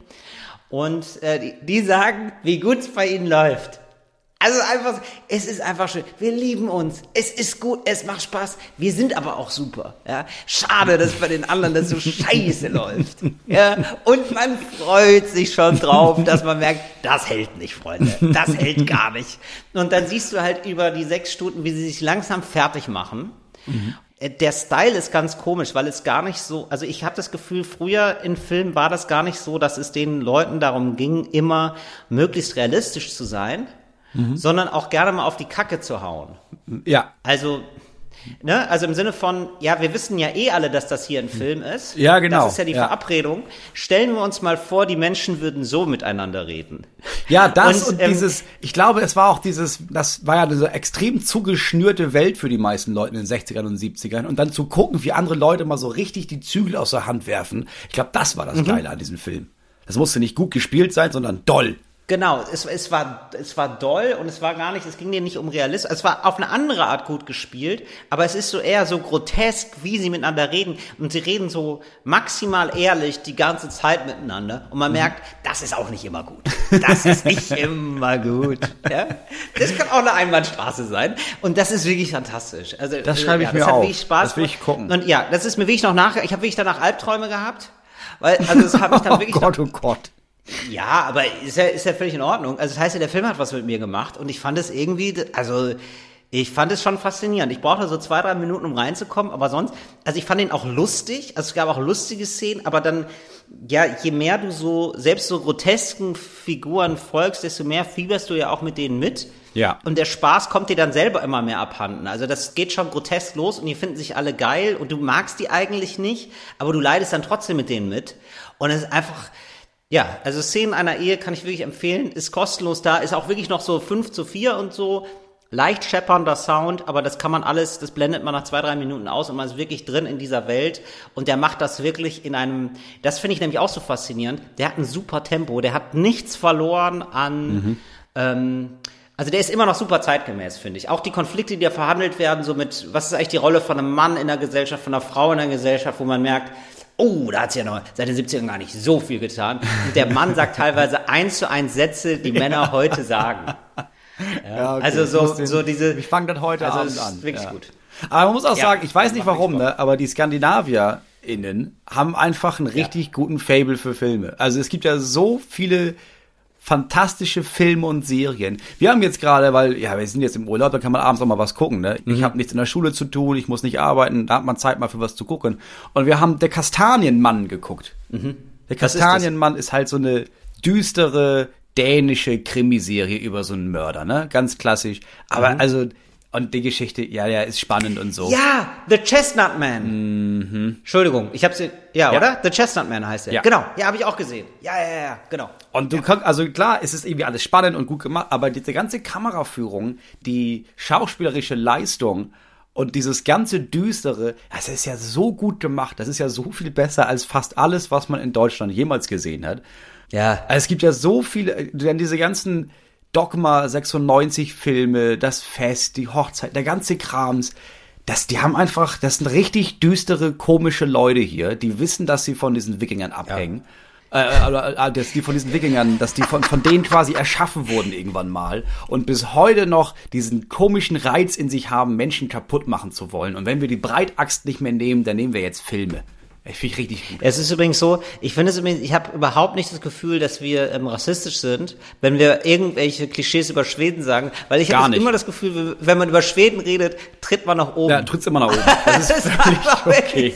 B: Und äh, die, die sagen, wie gut es bei ihnen läuft. Also einfach, es ist einfach schön. Wir lieben uns. Es ist gut, es macht Spaß. Wir sind aber auch super. Ja? Schade, dass bei den anderen das so scheiße läuft. Ja? Und man freut sich schon drauf, dass man merkt, das hält nicht, Freunde. Das hält gar nicht. Und dann siehst du halt über die sechs Stunden, wie sie sich langsam fertig machen. Äh, Der Style ist ganz komisch, weil es gar nicht so, also ich habe das Gefühl, früher in Filmen war das gar nicht so, dass es den Leuten darum ging, immer möglichst realistisch zu sein, sondern auch gerne mal auf die Kacke zu hauen.
A: Ja.
B: Also, ne, also im Sinne von, ja, wir wissen ja eh alle, dass das hier ein Film ist.
A: Ja, genau,
B: Das ist ja die
A: ja.
B: Verabredung. Stellen wir uns mal vor, die Menschen würden so miteinander reden.
A: Ja, das und,
B: Und, ähm,
A: dieses, ich glaube, es war auch dieses, das war ja diese extrem zugeschnürte Welt für die meisten Leute in den 60ern und 70ern. Und dann zu gucken, wie andere Leute mal so richtig die Zügel aus der Hand werfen. Ich glaube, das war das
B: Mhm.
A: Geile an diesem Film. Das musste nicht gut gespielt sein, sondern doll.
B: Genau, es, es, war, es war doll und es war gar nicht, es ging dir nicht um Realismus. Es war auf eine andere Art gut gespielt, aber es ist so eher so grotesk, wie sie miteinander reden. Und sie reden so maximal ehrlich die ganze Zeit miteinander. Und man merkt, das ist auch nicht immer gut. Das ist nicht immer gut. Ja? Das kann auch eine Einbahnstraße sein. Und das ist wirklich fantastisch. Also,
A: Das schreibe ich
B: ja,
A: mir
B: das hat
A: auf.
B: wirklich Spaß
A: Das will ich gucken.
B: Und ja, das ist mir wirklich noch nach, ich habe wirklich danach Albträume gehabt. Weil, also das habe ich dann
A: Oh
B: wirklich
A: Gott, oh Gott.
B: Ja, aber ist ja, ist ja völlig in Ordnung. Also das heißt ja, der Film hat was mit mir gemacht und ich fand es irgendwie, also ich fand es schon faszinierend. Ich brauchte so zwei, drei Minuten, um reinzukommen, aber sonst, also ich fand ihn auch lustig, also es gab auch lustige Szenen, aber dann, ja, je mehr du so, selbst so grotesken Figuren folgst, desto mehr fieberst du ja auch mit denen mit.
A: Ja.
B: Und der Spaß kommt dir dann selber immer mehr abhanden. Also das geht schon grotesk los und die finden sich alle geil und du magst die eigentlich nicht, aber du leidest dann trotzdem mit denen mit. Und es ist einfach, ja, also Szenen einer Ehe kann ich wirklich empfehlen, ist kostenlos da, ist auch wirklich noch so 5 zu 4 und so, leicht scheppernder Sound, aber das kann man alles, das blendet man nach zwei, drei Minuten aus und man ist wirklich drin in dieser Welt. Und der macht das wirklich in einem, das finde ich nämlich auch so faszinierend, der hat ein super Tempo, der hat nichts verloren an, ähm, also der ist immer noch super zeitgemäß, finde ich. Auch die Konflikte, die da verhandelt werden, so mit, was ist eigentlich die Rolle von einem Mann in der Gesellschaft, von einer Frau in der Gesellschaft, wo man merkt, oh, da hat sie ja noch seit den 70ern gar nicht so viel getan. Und der Mann sagt teilweise eins zu eins Sätze, die Männer heute sagen.
A: Ja, okay.
B: Also so,
A: den-
B: so diese.
A: Ich fange das heute
B: also
A: Abend an.
B: ist wirklich
A: ja.
B: gut.
A: Aber man muss auch
B: Ja,
A: sagen, ich weiß nicht warum, ne, aber die SkandinavierInnen haben einfach einen richtig guten Fable für Filme. Also es gibt ja so viele fantastische Filme und Serien. Wir haben jetzt gerade, weil, ja, wir sind jetzt im Urlaub, da kann man abends auch mal was gucken, ne?
B: Mhm.
A: Ich habe nichts in der Schule zu tun, ich muss nicht arbeiten, da hat man Zeit mal für was zu gucken. Und wir haben Der Kastanienmann geguckt. Der
B: Mhm. Ist das?
A: Kastanienmann ist, halt so eine düstere dänische Krimiserie über so einen Mörder, ne? Ganz klassisch. Aber also, und die Geschichte, ja, ja, ist spannend und so.
B: Ja, The Chestnut Man. Entschuldigung, ich hab's, ja,
A: Ja.
B: oder? The Chestnut Man heißt er.
A: Ja.
B: Genau, ja, habe ich auch gesehen. Ja, ja, ja, genau.
A: Und du kannst, also klar, es ist irgendwie alles spannend und gut gemacht, aber diese ganze Kameraführung, die schauspielerische Leistung und dieses ganze Düstere, das ist ja so gut gemacht. Das ist ja so viel besser als fast alles, was man in Deutschland jemals gesehen hat.
B: Ja.
A: Also es gibt ja so viele, denn diese ganzen Dogma 96 Filme, das Fest, die Hochzeit, der ganze Krams, das, die haben einfach, das sind richtig düstere, komische Leute hier, die wissen, dass sie von diesen Wikingern abhängen. Äh, äh, äh, dass die von diesen Wikingern, dass die von, von denen quasi erschaffen wurden irgendwann mal und bis heute noch diesen komischen Reiz in sich haben, Menschen kaputt machen zu wollen. Und wenn wir die Breitaxt nicht mehr nehmen, dann nehmen wir jetzt Filme. Ich finde ich richtig gut.
B: Es ist übrigens so, ich finde es übrigens, ich habe überhaupt nicht das Gefühl, dass wir ähm, rassistisch sind, wenn wir irgendwelche Klischees über Schweden sagen, weil ich habe immer das Gefühl, wenn man über Schweden redet, tritt man nach oben.
A: Ja, tritt's immer nach oben. Das ist völlig okay.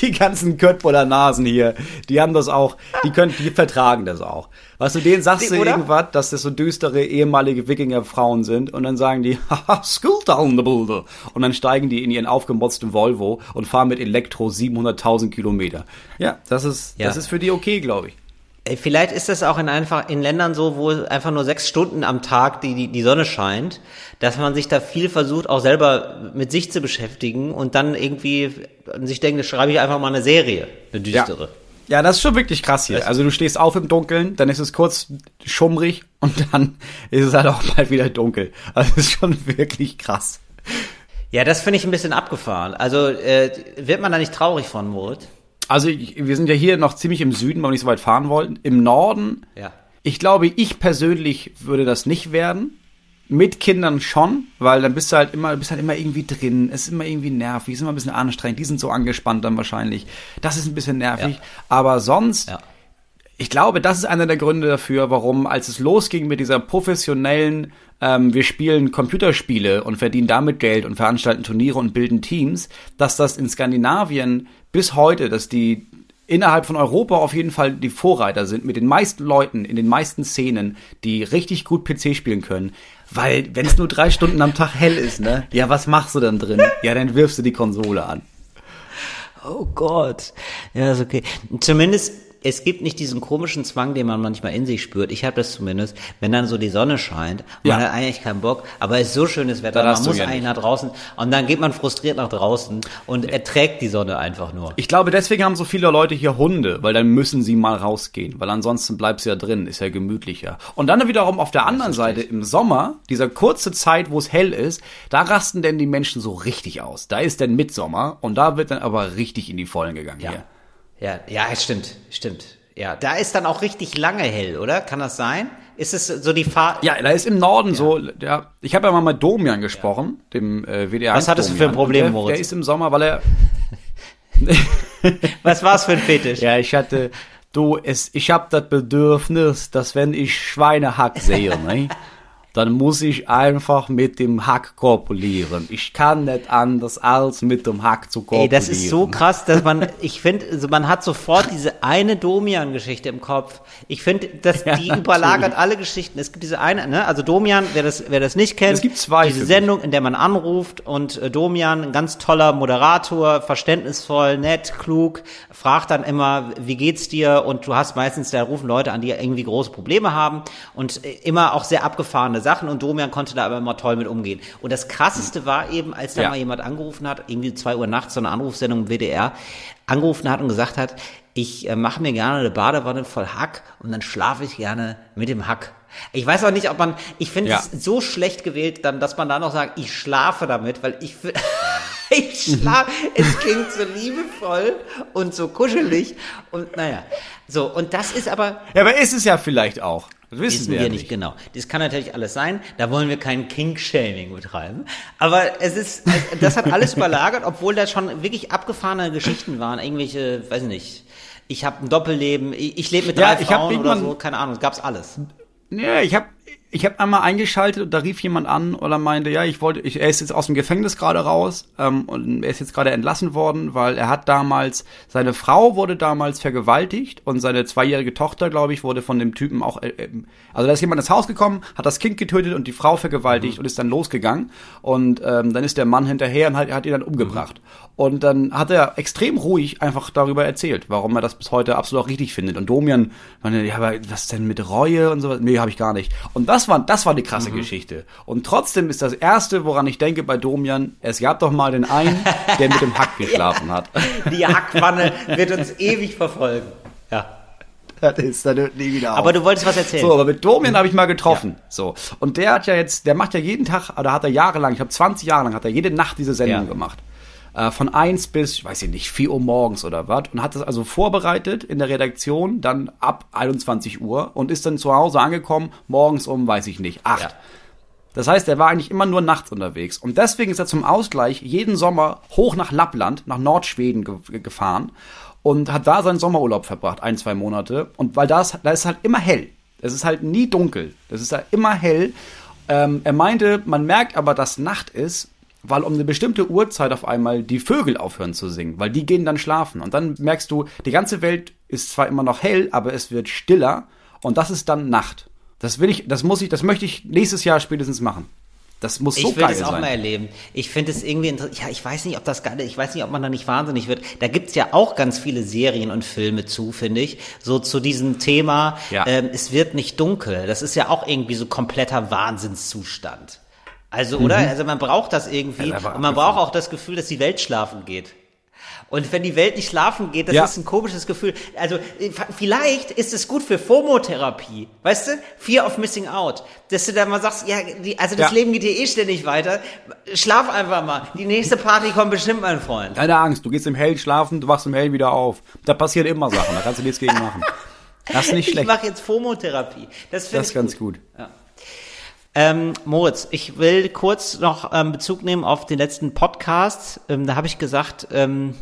A: Die ganzen Köttbuller Nasen hier, die haben das auch, die können, die vertragen das auch. Weißt du, denen sagst
B: Die-
A: du
B: oder?
A: irgendwas, dass das so düstere ehemalige Wikingerfrauen sind und dann sagen die, haha, school down the boulder. Und dann steigen die in ihren aufgemotzten Volvo und fahren mit Elektro 700.000 Kilometer. Ja, das ist,
B: Ja.
A: das ist für die okay, glaube ich.
B: Vielleicht ist das auch in einfach in Ländern so, wo einfach nur sechs Stunden am Tag die, die, die Sonne scheint, dass man sich da viel versucht, auch selber mit sich zu beschäftigen und dann irgendwie sich denkt, schreibe ich einfach mal eine Serie, eine düstere.
A: Ja, das ist schon wirklich krass hier. Also du stehst auf im Dunkeln, dann ist es kurz schummrig und dann ist es halt auch bald wieder dunkel. Also das ist schon wirklich krass.
B: Ja, das finde ich ein bisschen abgefahren. Also äh, wird man da nicht traurig von, Moritz?
A: Also ich, wir sind ja hier noch ziemlich im Süden, weil wir nicht so weit fahren wollten. Im Norden,
B: Ja.
A: ich glaube, ich persönlich würde das nicht werden. Mit Kindern schon, weil dann bist du halt immer, bist halt immer irgendwie drin. Es ist immer irgendwie nervig, es ist immer ein bisschen anstrengend. Die sind so angespannt dann wahrscheinlich. Das ist ein bisschen nervig.
B: Ja.
A: Aber sonst,
B: Ja.
A: Ich glaube, das ist einer der Gründe dafür, warum, als es losging mit dieser professionellen, ähm, wir spielen Computerspiele und verdienen damit Geld und veranstalten Turniere und bilden Teams, dass das in Skandinavien bis heute, dass die innerhalb von Europa auf jeden Fall die Vorreiter sind mit den meisten Leuten in den meisten Szenen, die richtig gut PC spielen können. Weil, wenn es nur drei Stunden am Tag hell ist, ne? Ja, was machst du dann drin? Ja, dann wirfst du die Konsole an.
B: Oh Gott. Ja, ist okay. Zumindest, es gibt nicht diesen komischen Zwang, den man manchmal in sich spürt. Ich habe das zumindest, wenn dann so die Sonne scheint,
A: Ja.
B: man hat eigentlich keinen Bock, aber es ist so schönes Wetter,
A: Da
B: man muss
A: ja
B: eigentlich
A: nicht.
B: nach draußen und dann geht man frustriert nach draußen und erträgt die Sonne einfach nur.
A: Ich glaube, deswegen haben so viele Leute hier Hunde, weil dann müssen sie mal rausgehen, weil ansonsten bleibst du ja drin, ist ja gemütlicher. Und dann wiederum auf der anderen Seite im Sommer, dieser kurze Zeit, wo es hell ist, da rasten denn die Menschen so richtig aus. Da ist dann Mitsommer und da wird dann aber richtig in die Vollen gegangen
B: Ja.
A: hier.
B: Ja, ja, es stimmt, stimmt. Ja, da ist dann auch richtig lange hell, oder? Kann das sein? Ist es so die Fahrt?
A: Ja, da ist im Norden so, ja, ich habe ja mal mit Domian gesprochen, dem äh, WDR.
B: Was hattest du für ein. Problem,
A: der,
B: Moritz?
A: Der ist im Sommer, weil er
B: Was war's für ein Fetisch?
A: Ja, ich hatte, du, es, ich habe das Bedürfnis, dass wenn ich Schweinehack sehe, ne, dann muss ich einfach mit dem Hack korpulieren. Ich kann nicht anders als mit dem Hack zu korpulieren.
B: Ey, das ist so krass, dass man, ich finde, also man hat sofort diese eine Domian-Geschichte im Kopf. Ich finde, dass
A: Ja,
B: die überlagert alle Geschichten. Es gibt diese eine, ne, also Domian, wer das, wer das nicht kennt,
A: Es gibt zwei
B: diese. Sendung, in der man anruft und äh, Domian, ein ganz toller Moderator, verständnisvoll, nett, klug, fragt dann immer, wie geht's dir? Und du hast meistens, da rufen Leute an, die irgendwie große Probleme haben und äh, immer auch sehr abgefahrene Sachen und Domian konnte da aber immer toll mit umgehen. Und das krasseste war eben, als da
A: Ja.
B: mal jemand angerufen hat, irgendwie zwei Uhr nachts, so eine Anrufsendung im WDR, angerufen hat und gesagt hat, ich äh, mache mir gerne eine Badewanne voll Hack und dann schlafe ich gerne mit dem Hack. Ich weiß auch nicht, ob man, ich finde
A: Ja.
B: es so schlecht gewählt, dann, dass man da noch sagt, ich schlafe damit, weil ich, ich schlafe, es klingt so liebevoll und so kuschelig und naja, so, und das ist aber,
A: Ja, aber ist es ja vielleicht auch. Das wissen,
B: Wissen
A: wir, ja
B: nicht genau. Das kann natürlich alles sein. Da wollen wir kein Kink-Shaming betreiben. Aber es ist, das hat alles überlagert, obwohl da schon wirklich abgefahrene Geschichten waren. Irgendwelche, weiß ich nicht. Ich habe ein Doppelleben. Ich, ich lebe mit
A: Ja,
B: drei
A: ich hab
B: Frauen oder so. Keine Ahnung. Gab's alles.
A: Ja, ich habe ich hab einmal eingeschaltet und da rief jemand an oder meinte, ja, ich wollte, ich, er ist jetzt aus dem Gefängnis gerade raus ähm, und er ist jetzt gerade entlassen worden, weil er hat damals, seine Frau wurde damals vergewaltigt und seine zweijährige Tochter, glaube ich, wurde von dem Typen auch, äh, äh, also da ist jemand ins Haus gekommen, hat das Kind getötet und die Frau vergewaltigt und ist dann losgegangen und ähm, dann ist der Mann hinterher und hat, hat ihn dann umgebracht. Und dann hat er extrem ruhig einfach darüber erzählt, warum er das bis heute absolut auch richtig findet. Und Domian meinte, ja, aber was denn mit Reue und sowas? Nee, habe ich gar nicht. Und das war, das war eine krasse Geschichte. Und trotzdem ist das Erste, woran ich denke bei Domian, es gab doch mal den einen, der mit dem Hack geschlafen hat.
B: Die Hackwanne wird uns ewig verfolgen. Ja.
A: Das ist dann hört nie wieder auf.
B: Aber du wolltest was erzählen.
A: So, aber mit Domian habe ich mal getroffen. So. Und der hat ja jetzt, der macht ja jeden Tag, oder hat er jahrelang, ich glaube 20 Jahre lang, hat er jede Nacht diese Sendung
B: Ja.
A: gemacht. Äh, von 1 bis, ich weiß ich nicht, 4 Uhr morgens oder was. Und hat das also vorbereitet in der Redaktion, dann ab 21 Uhr und ist dann zu Hause angekommen, morgens um, weiß ich nicht, 8.
B: Ja.
A: Das heißt, er war eigentlich immer nur nachts unterwegs. Und deswegen ist er zum Ausgleich jeden Sommer hoch nach Lappland, nach Nordschweden ge gefahren und hat da seinen Sommerurlaub verbracht, ein, zwei Monate. Und weil da ist, da ist halt immer hell. Es ist halt nie dunkel. Es ist halt immer hell. Ähm, er meinte, man merkt aber, dass Nacht ist, weil um eine bestimmte Uhrzeit auf einmal die Vögel aufhören zu singen, weil die gehen dann schlafen. Und dann merkst du, die ganze Welt ist zwar immer noch hell, aber es wird stiller und das ist dann Nacht. Das will ich, das muss ich, das möchte ich nächstes Jahr spätestens machen. Das muss so
B: ich will
A: geil
B: das auch
A: sein.
B: mal erleben. Ich finde es irgendwie interessant. Ja, ich weiß nicht, ob das geil ist. Ich weiß nicht, ob man da nicht wahnsinnig wird. Da gibt's ja auch ganz viele Serien und Filme zu, finde ich. So zu diesem Thema,
A: Ja.
B: ähm, es wird nicht dunkel. Das ist ja auch irgendwie so kompletter Wahnsinnszustand. Also, oder? Also man braucht das irgendwie.
A: Mhm. Ja,
B: und man braucht auch das Gefühl, dass die Welt schlafen geht. Und wenn die Welt nicht schlafen geht, das
A: Ja.
B: ist ein komisches Gefühl. Also äh, vielleicht ist es gut für FOMO-Therapie, weißt du? Fear of Missing Out. Dass du da mal sagst, ja, die, also das
A: Ja.
B: Leben geht dir eh ständig weiter. Schlaf einfach mal. Die nächste Party kommt bestimmt, mein Freund.
A: Keine Angst, du gehst im Hellen schlafen, du wachst im Hellen wieder auf. Da passieren immer Sachen, da kannst du nichts gegen machen. Das ist nicht
B: Ich
A: schlecht.
B: mache jetzt FOMO-Therapie. Das
A: Das
B: ich
A: ist ganz gut.
B: Ähm, Moritz, ich will kurz noch ähm, Bezug nehmen auf den letzten Podcast. Ähm, da habe ich gesagt, ähm,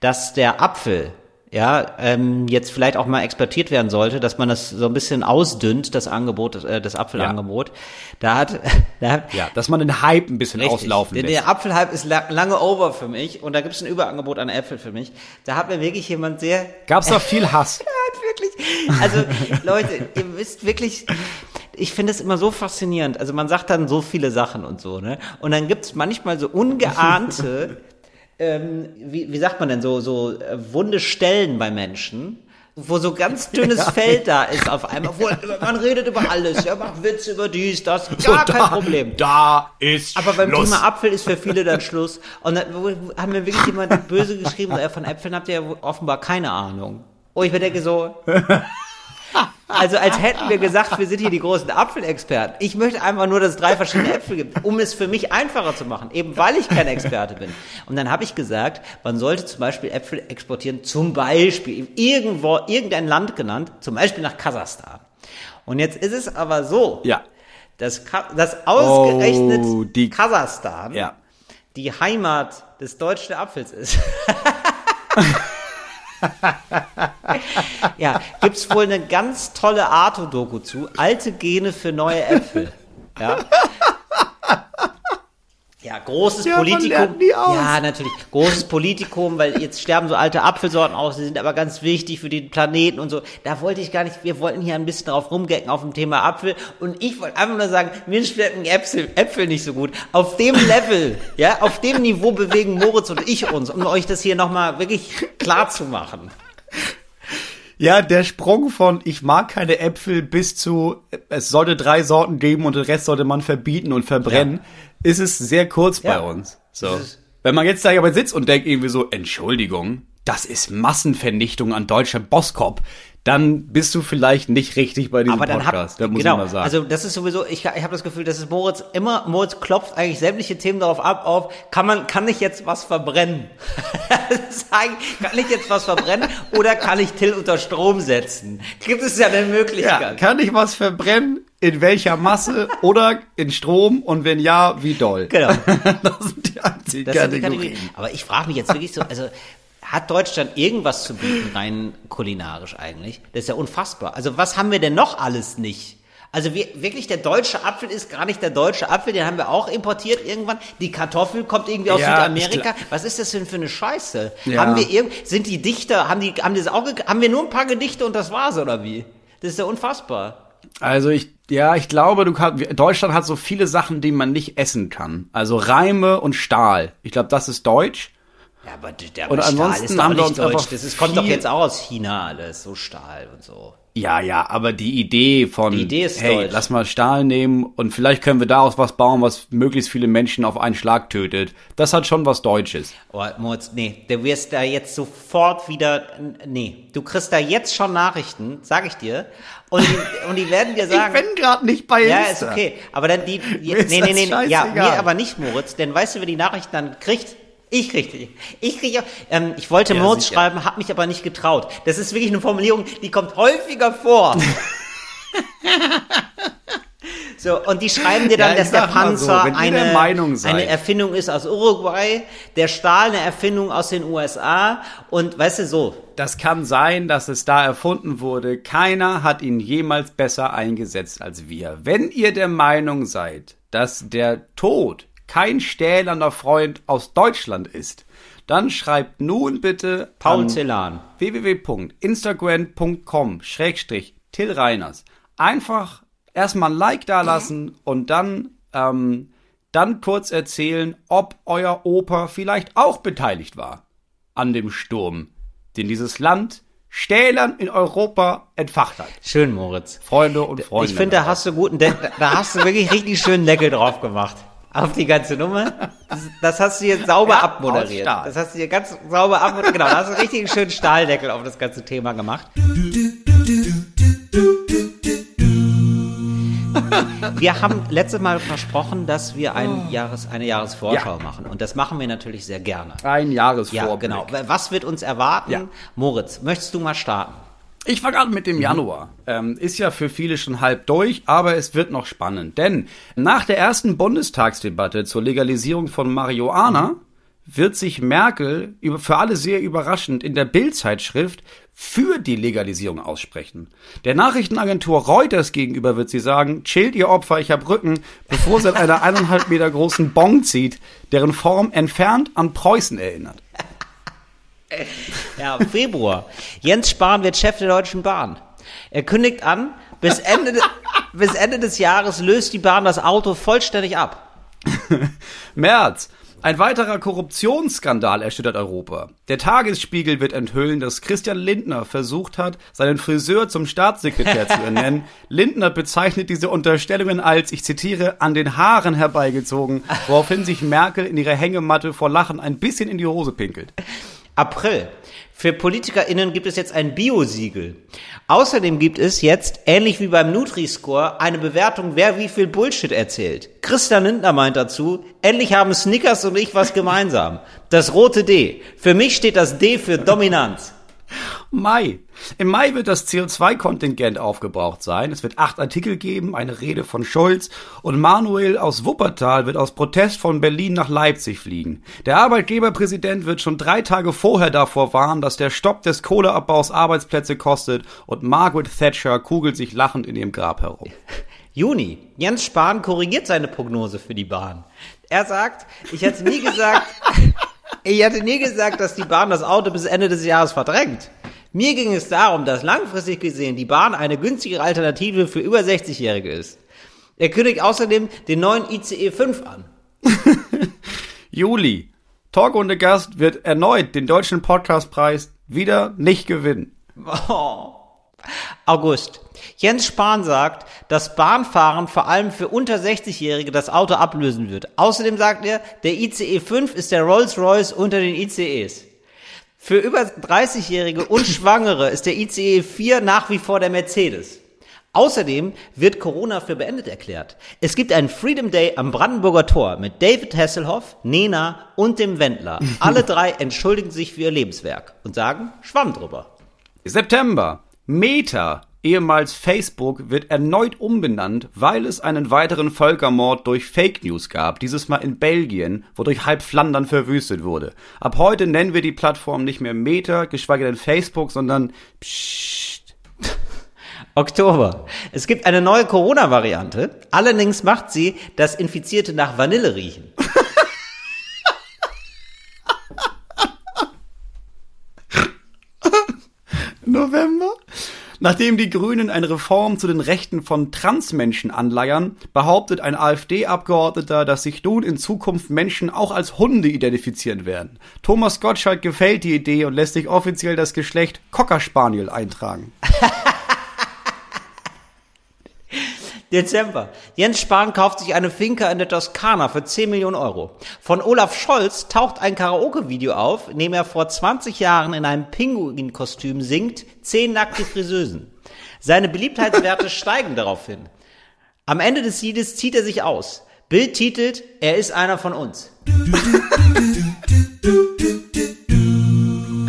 B: dass der Apfel ja ähm, jetzt vielleicht auch mal exportiert werden sollte, dass man das so ein bisschen ausdünnt, das Angebot, äh, das Apfelangebot. Da hat, da hat
A: Ja, dass man den Hype ein bisschen
B: Richtig.
A: auslaufen lässt.
B: der Apfelhype ist la lange over für mich und da gibt es ein Überangebot an Äpfel für mich. Da hat mir wirklich jemand sehr
A: Gab's da viel Hass?
B: hat wirklich. Also, Leute, ihr wisst wirklich, ich finde es immer so faszinierend. Also man sagt dann so viele Sachen und so, ne? Und dann gibt's manchmal so ungeahnte, ähm, wie, wie sagt man denn, so, so äh, wunde Stellen bei Menschen. Wo so ganz dünnes Fell da ist auf einmal. Wo, man redet über alles, ja, macht Witze über dies, das, gar kein Problem.
A: Da ist
B: Aber beim
A: Schluss.
B: Thema Apfel ist für viele dann Schluss. Und dann haben mir wirklich jemand böse geschrieben, äh, von Äpfeln habt ihr ja offenbar keine Ahnung. Oh, ich mir denke so. Also als hätten wir gesagt, wir sind hier die großen Apfelexperten. Ich möchte einfach nur, dass es drei verschiedene Äpfel gibt, um es für mich einfacher zu machen, eben weil ich kein Experte bin. Und dann habe ich gesagt, man sollte zum Beispiel Äpfel exportieren, zum Beispiel irgendwo, irgendein Land genannt, zum Beispiel nach Kasachstan. Und jetzt ist es aber so,
A: Ja.
B: dass, dass ausgerechnet
A: Oh, die-
B: Kasachstan
A: Ja.
B: die Heimat des deutschen Apfels ist. ja, gibt's wohl eine ganz tolle Arto-Doku zu. Alte Gene für neue Äpfel. Ja. Ja, großes
A: Ja,
B: Politikum. Ja, natürlich. Großes Politikum, weil jetzt sterben so alte Apfelsorten aus, die sind aber ganz wichtig für den Planeten und so. Da wollte ich gar nicht, wir wollten hier ein bisschen drauf rumgecken auf dem Thema Apfel und ich wollte einfach nur sagen, mir schmecken Äpfel, Äpfel nicht so gut. Auf dem Level, ja, auf dem Niveau bewegen Moritz und ich uns, um euch das hier nochmal wirklich klar zu machen.
A: Ja, der Sprung von ich mag keine Äpfel bis zu es sollte drei Sorten geben und den Rest sollte man verbieten und verbrennen, ist es sehr kurz
B: Ja.
A: bei uns. So. Wenn man jetzt da aber sitzt und denkt irgendwie so, Entschuldigung, das ist Massenvernichtung an deutscher Boskop, dann bist du vielleicht nicht richtig bei diesem
B: Aber dann
A: Podcast. da muss
B: genau,
A: ich mal sagen.
B: also das ist sowieso, ich, ich habe das Gefühl, dass es Moritz immer, Moritz klopft eigentlich sämtliche Themen darauf ab, auf, kann man, kann ich jetzt was verbrennen? Das ist kann ich jetzt was verbrennen oder kann ich Till unter Strom setzen? Gibt es ja eine
A: ja,
B: Möglichkeit.
A: kann ich was verbrennen? In welcher Masse oder in Strom? Und wenn ja, wie doll?
B: Genau.
A: Das sind die einzigen
B: Das.
A: Kategorien.
B: Aber ich frage mich jetzt wirklich so, also hat Deutschland irgendwas zu bieten, rein kulinarisch eigentlich? Das ist ja unfassbar. Also was haben wir denn noch alles nicht? Also wir, wirklich, der deutsche Apfel ist gar nicht der deutsche Apfel, den haben wir auch importiert irgendwann. Die Kartoffel kommt irgendwie aus
A: Ja,
B: Südamerika. Was ist das denn für eine Scheiße?
A: Ja.
B: Haben wir irgend, sind die Dichter, haben die, haben die das auch, haben wir nur ein paar Gedichte und das war's oder wie? Das ist ja unfassbar.
A: Also ich, ja, ich glaube, du kannst, Deutschland hat so viele Sachen, die man nicht essen kann. Also Reime und Stahl. Ich glaube, das ist deutsch.
B: Ja, aber der,
A: Und
B: Stahl
A: ansonsten
B: ist doch
A: haben wir
B: nicht deutsch. Das ist, kommt doch jetzt auch aus China alles, so Stahl und so.
A: Ja, ja, aber die Idee von,
B: Die Idee ist
A: hey,
B: deutsch.
A: lass mal Stahl nehmen und vielleicht können wir daraus was bauen, was möglichst viele Menschen auf einen Schlag tötet. Das hat schon was Deutsches.
B: Oh, Moritz, nee, du wirst da jetzt sofort wieder, nee, du kriegst da jetzt schon Nachrichten, sag ich dir, und die, und die werden dir sagen,
A: gerade nicht bei
B: ja, ist okay, aber dann die, die nee, nee,
A: das
B: nee, ja, mir aber nicht, Moritz, denn weißt du, wer die Nachrichten dann kriegt? Ich krieg die. Ich krieg, ähm, ich wollte
A: Ja, sicher.
B: schreiben, hab mich aber nicht getraut. Das ist wirklich eine Formulierung, die kommt häufiger vor. So, und die schreiben dir dann,
A: Ja,
B: dass der
A: so,
B: Panzer
A: der
B: eine,
A: Meinung seid.
B: eine Erfindung ist aus Uruguay, der Stahl eine Erfindung aus den USA und weißt du so.
A: Das kann sein, dass es da erfunden wurde. Keiner hat ihn jemals besser eingesetzt als wir. Wenn ihr der Meinung seid, dass der Tod kein stählerner Freund aus Deutschland ist, dann schreibt nun bitte
B: Paul
A: an
B: Celan.
A: www.instagram.com Schrägstrich Till Reiners. Einfach erstmal ein Like da lassen und dann, ähm, dann kurz erzählen, ob euer Opa vielleicht auch beteiligt war an dem Sturm, den dieses Land stählern in Europa entfacht hat.
B: Schön, Moritz.
A: Freunde und Freunde.
B: Ich finde, da hast du guten, De da hast du wirklich richtig schönen Deckel drauf gemacht. Auf die ganze Nummer. Das, das hast du jetzt sauber
A: Ja,
B: abmoderiert. Das hast du hier ganz sauber abmoderiert. Genau, da hast du richtig einen schönen Stahldeckel auf das ganze Thema gemacht. Wir haben letztes Mal versprochen, dass wir ein Jahres, eine Jahresvorschau
A: Ja.
B: machen. Und das machen wir natürlich sehr gerne.
A: ein Jahresvorblick.
B: Ja, genau. Was wird uns erwarten?
A: Ja.
B: Moritz, möchtest du mal starten?
A: Ich fange an
B: Mhm.
A: mit dem Januar. Ähm, ist ja für viele schon halb durch, aber es wird noch spannend. Denn nach der ersten Bundestagsdebatte zur Legalisierung von Marihuana wird sich Merkel für alle sehr überraschend in der Bild-Zeitschrift für die Legalisierung aussprechen. Der Nachrichtenagentur Reuters gegenüber wird sie sagen, chillt ihr Opfer, ich hab Rücken, bevor sie an einer eineinhalb Meter großen Bong zieht, deren Form entfernt an Preußen erinnert.
B: Ja, Februar. Jens Spahn wird Chef der Deutschen Bahn. Er kündigt an, bis Ende, de- bis Ende des Jahres löst die Bahn das Auto vollständig ab.
A: März. Ein weiterer Korruptionsskandal erschüttert Europa. Der Tagesspiegel wird enthüllen, dass Christian Lindner versucht hat, seinen Friseur zum Staatssekretär zu ernennen. Lindner bezeichnet diese Unterstellungen als, ich zitiere, an den Haaren herbeigezogen, woraufhin sich Merkel in ihrer Hängematte vor Lachen ein bisschen in die Hose pinkelt.
B: April. Für PolitikerInnen gibt es jetzt ein Bio-Siegel. Außerdem gibt es jetzt, ähnlich wie beim Nutri-Score, eine Bewertung, wer wie viel Bullshit erzählt. Christian Lindner meint dazu, endlich haben Snickers und ich was gemeinsam. Das rote D. Für mich steht das D für Dominanz.
A: Mai. Im Mai wird das CO2-Kontingent aufgebraucht sein. Es wird acht Artikel geben, eine Rede von Scholz und Manuel aus Wuppertal wird aus Protest von Berlin nach Leipzig fliegen. Der Arbeitgeberpräsident wird schon drei Tage vorher davor warnen, dass der Stopp des Kohleabbaus Arbeitsplätze kostet und Margaret Thatcher kugelt sich lachend in ihrem Grab herum.
B: Juni. Jens Spahn korrigiert seine Prognose für die Bahn. Er sagt, ich hätte nie gesagt, ich hatte nie gesagt, dass die Bahn das Auto bis Ende des Jahres verdrängt. Mir ging es darum, dass langfristig gesehen die Bahn eine günstigere Alternative für über 60-Jährige ist. Er kündigt außerdem den neuen ICE 5 an.
A: Juli. Talk ohne Gast wird erneut den deutschen Podcastpreis wieder nicht gewinnen.
B: August. Jens Spahn sagt, dass Bahnfahren vor allem für unter 60-Jährige das Auto ablösen wird. Außerdem sagt er, der ICE 5 ist der Rolls-Royce unter den ICEs. Für über 30-Jährige und Schwangere ist der ICE 4 nach wie vor der Mercedes. Außerdem wird Corona für beendet erklärt. Es gibt einen Freedom Day am Brandenburger Tor mit David Hasselhoff, Nena und dem Wendler. Alle drei entschuldigen sich für ihr Lebenswerk und sagen Schwamm drüber.
A: September. Meta, ehemals Facebook, wird erneut umbenannt, weil es einen weiteren Völkermord durch Fake News gab, dieses Mal in Belgien, wodurch halb Flandern verwüstet wurde. Ab heute nennen wir die Plattform nicht mehr Meta, geschweige denn Facebook, sondern Psst.
B: Oktober. Es gibt eine neue Corona-Variante. Allerdings macht sie, dass Infizierte nach Vanille riechen.
A: November? Nachdem die Grünen eine Reform zu den Rechten von Transmenschen anleiern, behauptet ein AfD-Abgeordneter, dass sich nun in Zukunft Menschen auch als Hunde identifizieren werden. Thomas Gottschalk gefällt die Idee und lässt sich offiziell das Geschlecht Cocker Spaniel eintragen.
B: Dezember. Jens Spahn kauft sich eine Finca in der Toskana für 10 Millionen Euro. Von Olaf Scholz taucht ein Karaoke-Video auf, in dem er vor 20 Jahren in einem Pinguin-Kostüm singt, 10 nackte Friseusen. Seine Beliebtheitswerte steigen daraufhin. Am Ende des Liedes zieht er sich aus. Bild titelt, er ist einer von uns.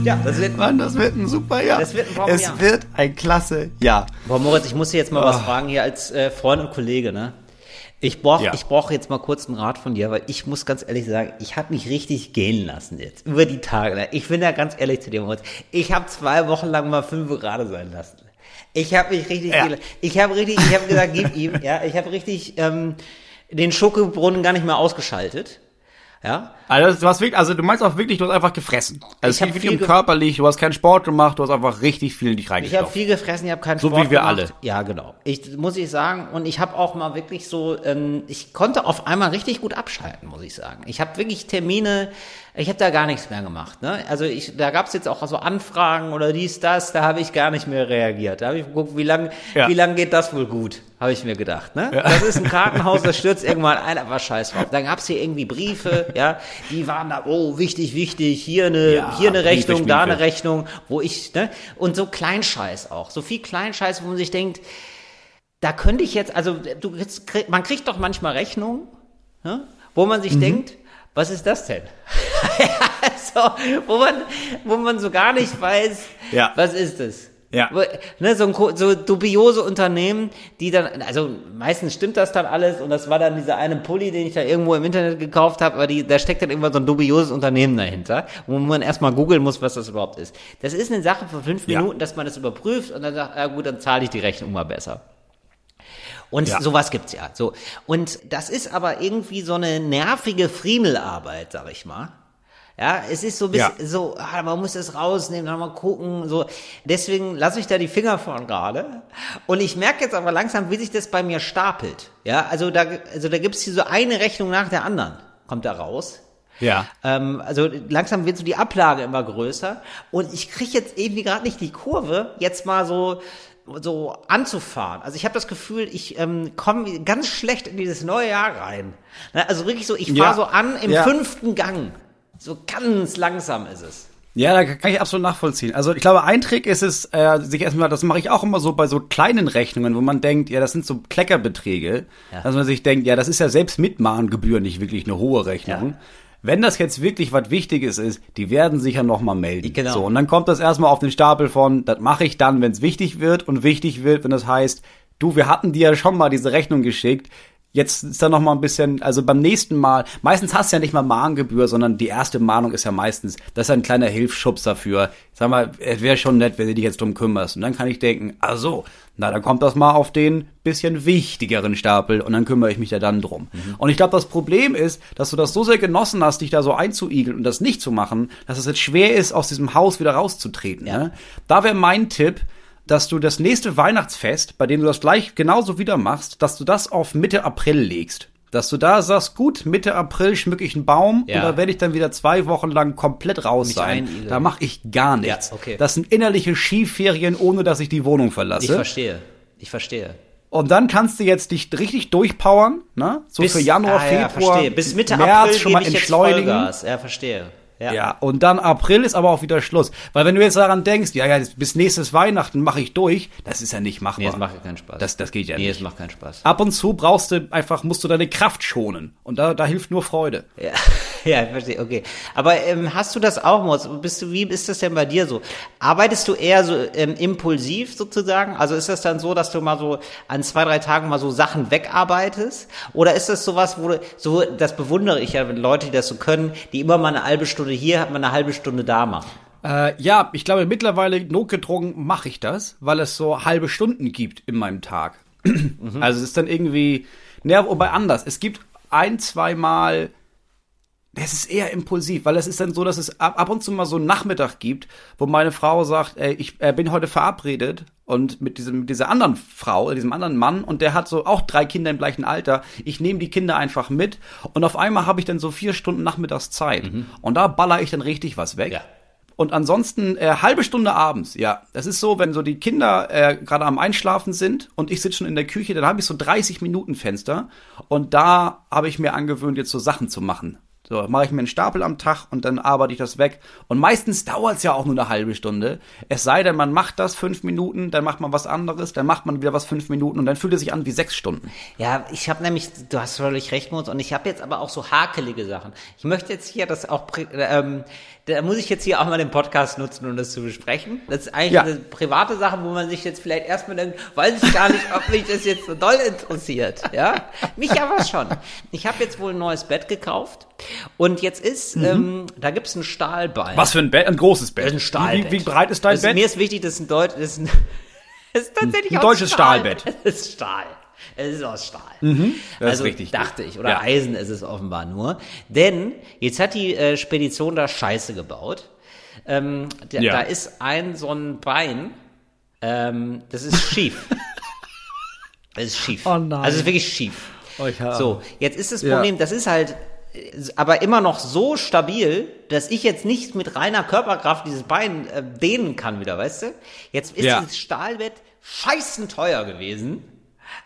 B: Ja, das wird
A: Mann, das wird ein super Jahr.
B: Das wird ein Bombenjahr.
A: es wird ein klasse Jahr.
B: Boah, Moritz, ich muss dir jetzt mal was fragen hier als äh, Freund und Kollege, ne? Ich brauche
A: Ja.
B: ich brauch jetzt mal kurz einen Rat von dir, weil ich muss ganz ehrlich sagen, ich habe mich richtig gehen lassen jetzt über die Tage. Ich bin ja ganz ehrlich zu dir, Moritz. Ich habe zwei Wochen lang mal fünf gerade sein lassen. Ich habe mich richtig,
A: Ja.
B: gehen lassen. ich habe richtig, ich habe gesagt, gib ihm, ja, ich habe richtig ähm, den Schokobrunnen gar nicht mehr ausgeschaltet. Ja,
A: Also du hast wirklich, also du meinst auch wirklich, du hast einfach gefressen. Also
B: Ich
A: es geht wirklich
B: viel
A: um körperlich, du hast keinen Sport gemacht, du hast einfach richtig viel in dich
B: Ich habe
A: reingestopft.
B: viel gefressen, ich habe keinen
A: So
B: Sport
A: wie wir
B: gemacht.
A: alle.
B: Ja, genau. Ich muss ich sagen und ich habe auch mal wirklich so, ähm, ich konnte auf einmal richtig gut abschalten, muss ich sagen. Ich habe wirklich Termine, ich habe da gar nichts mehr gemacht. Ne? Also ich, da gab es jetzt auch so Anfragen oder dies, das, da habe ich gar nicht mehr reagiert. Da habe ich geguckt, wie lang,
A: Ja.
B: wie lang geht das wohl gut, habe ich mir gedacht. Ne? Das ist ein Kartenhaus, das stürzt irgendwann ein, aber scheiß drauf. Dann gab es hier irgendwie Briefe, ja, die waren da, oh, wichtig, wichtig, hier eine,
A: Ja,
B: hier eine
A: Briefe,
B: Rechnung, da
A: Schmiefe.
B: eine Rechnung, wo ich, ne, und so Kleinscheiß auch, so viel Kleinscheiß, wo man sich denkt, da könnte ich jetzt, also du, man kriegt doch manchmal Rechnungen, ne, wo man
A: Mhm.
B: sich denkt, was ist das denn? so, wo man, wo man so gar nicht weiß,
A: Ja.
B: was ist es?
A: Ja.
B: Ne, so, ein, so dubiose Unternehmen, die dann, also meistens stimmt das dann alles und das war dann dieser eine Pulli, den ich da irgendwo im Internet gekauft habe, aber die, da steckt dann irgendwann so ein dubioses Unternehmen dahinter, wo man erstmal googeln muss, was das überhaupt ist. Das ist eine Sache von fünf
A: Ja.
B: Minuten, dass man das überprüft und dann sagt, ja gut, dann zahle ich die Rechnung mal besser. Und
A: Ja.
B: sowas gibt's ja. So. Und das ist aber irgendwie so eine nervige Friemelarbeit, sag ich mal. Ja, es ist so ein bisschen
A: Ja.
B: so, ah, man muss es rausnehmen, dann mal gucken, so. Deswegen lasse ich da die Finger von gerade. Und ich merke jetzt aber langsam, wie sich das bei mir stapelt. Ja, also da, also da gibt's hier so eine Rechnung nach der anderen, kommt da raus.
A: Ja.
B: Ähm, also langsam wird so die Ablage immer größer und ich kriege jetzt irgendwie gerade nicht die Kurve, jetzt mal so so anzufahren. Also ich habe das Gefühl, ich ähm, komme ganz schlecht in dieses neue Jahr rein. Ne, Also wirklich so, ich fahre
A: Ja.
B: so an im
A: Ja.
B: fünften Gang. So ganz langsam ist es.
A: Ja, da kann ich absolut nachvollziehen. Also ich glaube, ein Trick ist es, äh, sich erstmal, das mache ich auch immer so bei so kleinen Rechnungen, wo man denkt, ja, das sind so Kleckerbeträge,
B: Ja.
A: dass man sich denkt, ja, das ist ja selbst mit Mahngebühr nicht wirklich eine hohe Rechnung.
B: Ja.
A: Wenn das jetzt wirklich was Wichtiges ist, die werden sich ja noch mal melden.
B: Genau.
A: So, und dann kommt das erstmal auf den Stapel von, das mache ich dann, wenn es wichtig wird und wichtig wird, wenn das heißt, du, wir hatten dir ja schon mal diese Rechnung geschickt, Jetzt ist da noch mal ein bisschen, also beim nächsten Mal, meistens hast du ja nicht mal Mahngebühr, sondern die erste Mahnung ist ja meistens, das ist ein kleiner Hilfsschubs dafür. Sag mal, es wäre schon nett, wenn du dich jetzt drum kümmerst. Und dann kann ich denken, ach so, na, dann kommt das mal auf den bisschen wichtigeren Stapel und dann kümmere ich mich da dann drum. Und ich glaube, das Problem ist, dass du das so sehr genossen hast, dich da so einzuigeln und das nicht zu machen, dass es jetzt schwer ist, aus diesem Haus wieder rauszutreten.
B: Ja.
A: Ne? Da wäre mein Tipp, dass du das nächste Weihnachtsfest, bei dem du das gleich genauso wieder machst, dass du das auf Mitte April legst. Dass du da sagst, gut, Mitte April schmücke ich einen Baum
B: Ja.
A: und da werde ich dann wieder zwei Wochen lang komplett raus
B: Mich
A: sein.
B: einigeln.
A: Da mache ich gar nichts.
B: Ja, okay.
A: Das sind innerliche Skiferien, ohne dass ich die Wohnung
B: Ich
A: verlasse.
B: verstehe. Ich verstehe.
A: Und dann kannst du jetzt dich richtig durchpowern, ne? So für Januar,
B: ah, ja,
A: Februar,
B: verstehe. Bis Mitte
A: März
B: April
A: schon mal
B: ich
A: entschleunigen.
B: Ja, verstehe. Ja.
A: Ja, und dann April ist aber auch wieder Schluss. Weil wenn du jetzt daran denkst, ja, ja, bis nächstes Weihnachten mache ich durch, das ist ja nicht machbar.
B: Nee, es macht ja keinen Spaß.
A: Das, das geht ja
B: nee,
A: nicht.
B: es macht keinen Spaß.
A: Ab und zu brauchst du einfach, musst du deine Kraft schonen. Und da, da hilft nur Freude.
B: Ja, ja, ich verstehe, okay. Aber ähm, hast du das auch, Moritz? Bist du, wie ist das denn bei dir so? Arbeitest du eher so ähm, impulsiv sozusagen? Also ist das dann so, dass du mal so an zwei, drei Tagen mal so Sachen wegarbeitest? Oder ist das sowas, wo du, so, das bewundere ich ja, wenn Leute, die das so können, die immer mal eine halbe Stunde hier, hat man eine halbe Stunde da machen.
A: Äh, ja, ich glaube, mittlerweile notgedrungen mache ich das, weil es so halbe Stunden gibt in meinem Tag. Also es ist dann irgendwie, naja, wobei anders. Es gibt ein, zwei Mal, es ist eher impulsiv, weil es ist dann so, dass es ab, ab und zu mal so einen Nachmittag gibt, wo meine Frau sagt, ey, ich äh, bin heute verabredet und mit diesem mit dieser anderen Frau, diesem anderen Mann und der hat so auch drei Kinder im gleichen Alter. Ich nehme die Kinder einfach mit und auf einmal habe ich dann so vier Stunden Nachmittagszeit und da baller ich dann richtig was weg.
B: Ja.
A: Und ansonsten äh, halbe Stunde abends, ja. Das ist so, wenn so die Kinder äh, gerade am Einschlafen sind und ich sitze schon in der Küche, dann habe ich so 30 Minuten Fenster und da habe ich mir angewöhnt, jetzt so Sachen zu machen. So, mache ich mir einen Stapel am Tag und dann arbeite ich das weg. Und meistens dauert es ja auch nur eine halbe Stunde. Es sei denn, man macht das fünf Minuten, dann macht man was anderes, dann macht man wieder was fünf Minuten und dann fühlt es sich an wie sechs Stunden.
B: Ja, ich habe nämlich, du hast völlig recht, Moritz, und ich habe jetzt aber auch so hakelige Sachen. Ich möchte jetzt hier das auch, pri- ähm, da muss ich jetzt hier auch mal den Podcast nutzen, um das zu besprechen. Das ist eigentlich
A: Ja.
B: eine private Sache, wo man sich jetzt vielleicht erstmal denkt, weiß ich gar nicht, ob mich das jetzt so doll interessiert. Ja, mich aber schon. Ich habe jetzt wohl ein neues Bett gekauft und jetzt ist, ähm, da gibt's ein Stahlbein.
A: Mhm. Was für ein Bett? Ein großes Bett.
B: Das ein Stahlbett.
A: Wie, wie breit ist dein
B: das,
A: Bett?
B: Mir ist wichtig, dass ein Deutsch, das ist, ein, das ist tatsächlich
A: Ein deutsches
B: Stahl.
A: Stahlbett.
B: Es ist Stahl. Es ist aus Stahl.
A: das ist
B: also
A: richtig gut.
B: dachte ich. Oder
A: Ja.
B: Eisen ist es offenbar nur. Denn jetzt hat die äh, Spedition da Scheiße gebaut. Ähm, da,
A: Ja.
B: da ist ein so ein Bein, ähm, das ist schief. das ist schief.
A: Oh nein.
B: Also es ist wirklich schief.
A: Oh,
B: So, jetzt ist das
A: Ja.
B: Problem, das ist halt äh, aber immer noch so stabil, dass ich jetzt nicht mit reiner Körperkraft dieses Bein äh, dehnen kann wieder, weißt du? Jetzt ist
A: Ja.
B: dieses Stahlbett scheißen teuer gewesen.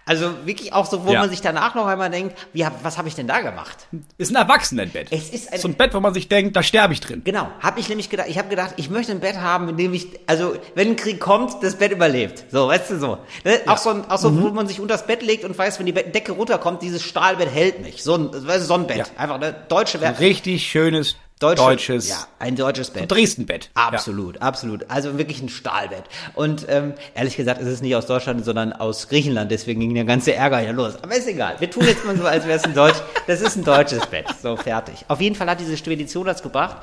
B: Also wirklich auch so, wo
A: Ja.
B: man sich danach noch einmal denkt, wie, was habe ich denn da gemacht?
A: Ist ein Erwachsenenbett.
B: Es ist ein-
A: so ein Bett, wo man sich denkt, da sterbe ich drin.
B: Genau, habe ich nämlich gedacht, ich habe gedacht, ich möchte ein Bett haben, in dem ich, also wenn ein Krieg kommt, das Bett überlebt. So, weißt du so. Ne? Auch so, ein, auch so
A: Mhm.
B: wo man sich unter das Bett legt und weiß, wenn die Decke runterkommt, dieses Stahlbett hält mich. So ein, weißt du, so ein Bett.
A: Ja.
B: Einfach eine deutsche Wer-
A: Richtig schönes
B: deutsche,
A: deutsches
B: Ja, ein deutsches Bett.
A: Dresden-Bett.
B: Absolut, absolut. Also wirklich ein Stahlbett. Und ähm, ehrlich gesagt ist es nicht aus Deutschland, sondern aus Griechenland. Deswegen ging der ganze Ärger ja los. Aber ist egal. Wir tun jetzt mal so, als wäre es ein Deutsch. Das ist ein deutsches Bett. So, fertig. Auf jeden Fall hat diese Spedition das gebracht.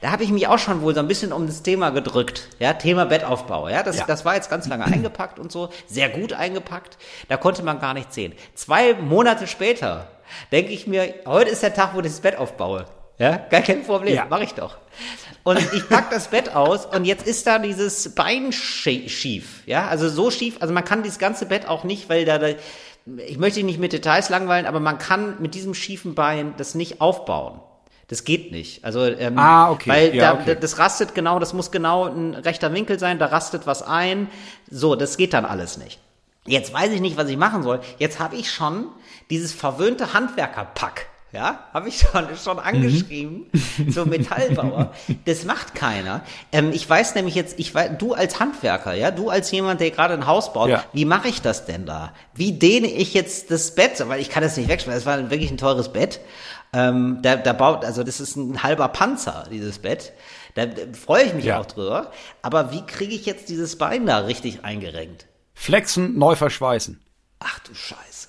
B: Da habe ich mich auch schon wohl so ein bisschen um das Thema gedrückt. Ja, Thema Bettaufbau. Ja, das,
A: Ja.
B: das war jetzt ganz lange eingepackt und so. Sehr gut eingepackt. Da konnte man gar nichts sehen. Zwei Monate später denke ich mir, heute ist der Tag, wo ich das Bett aufbaue. Ja, gar kein Problem.
A: Ja.
B: Mach ich doch. Und ich pack das Bett aus und jetzt ist da dieses Bein schie- schief. Ja, also so schief. Also man kann dieses ganze Bett auch nicht, weil da, da ich möchte nicht mit Details langweilen, aber man kann mit diesem schiefen Bein das nicht aufbauen. Das geht nicht. Also ähm,
A: Ah, okay.
B: weil
A: Ja,
B: da,
A: okay.
B: das rastet genau, das muss genau ein rechter Winkel sein, da rastet was ein. So, das geht dann alles nicht. Jetzt weiß ich nicht, was ich machen soll. Jetzt habe ich schon dieses verwöhnte Handwerkerpack. Ja, habe ich schon, schon angeschrieben, so Metallbauer. Das macht keiner. Ähm, ich weiß nämlich jetzt, ich weiß, du als Handwerker, ja, du als jemand, der gerade ein Haus baut,
A: Ja.
B: wie mache ich das denn da? Wie dehne ich jetzt das Bett? Weil ich kann das nicht wegschmeißen. Das war wirklich ein teures Bett. Ähm, da, da baut, also das ist ein halber Panzer, dieses Bett. Da da freue ich mich
A: Ja.
B: auch drüber. Aber wie kriege ich jetzt dieses Bein da richtig eingerenkt?
A: Flexen, neu verschweißen.
B: Ach du Scheiße.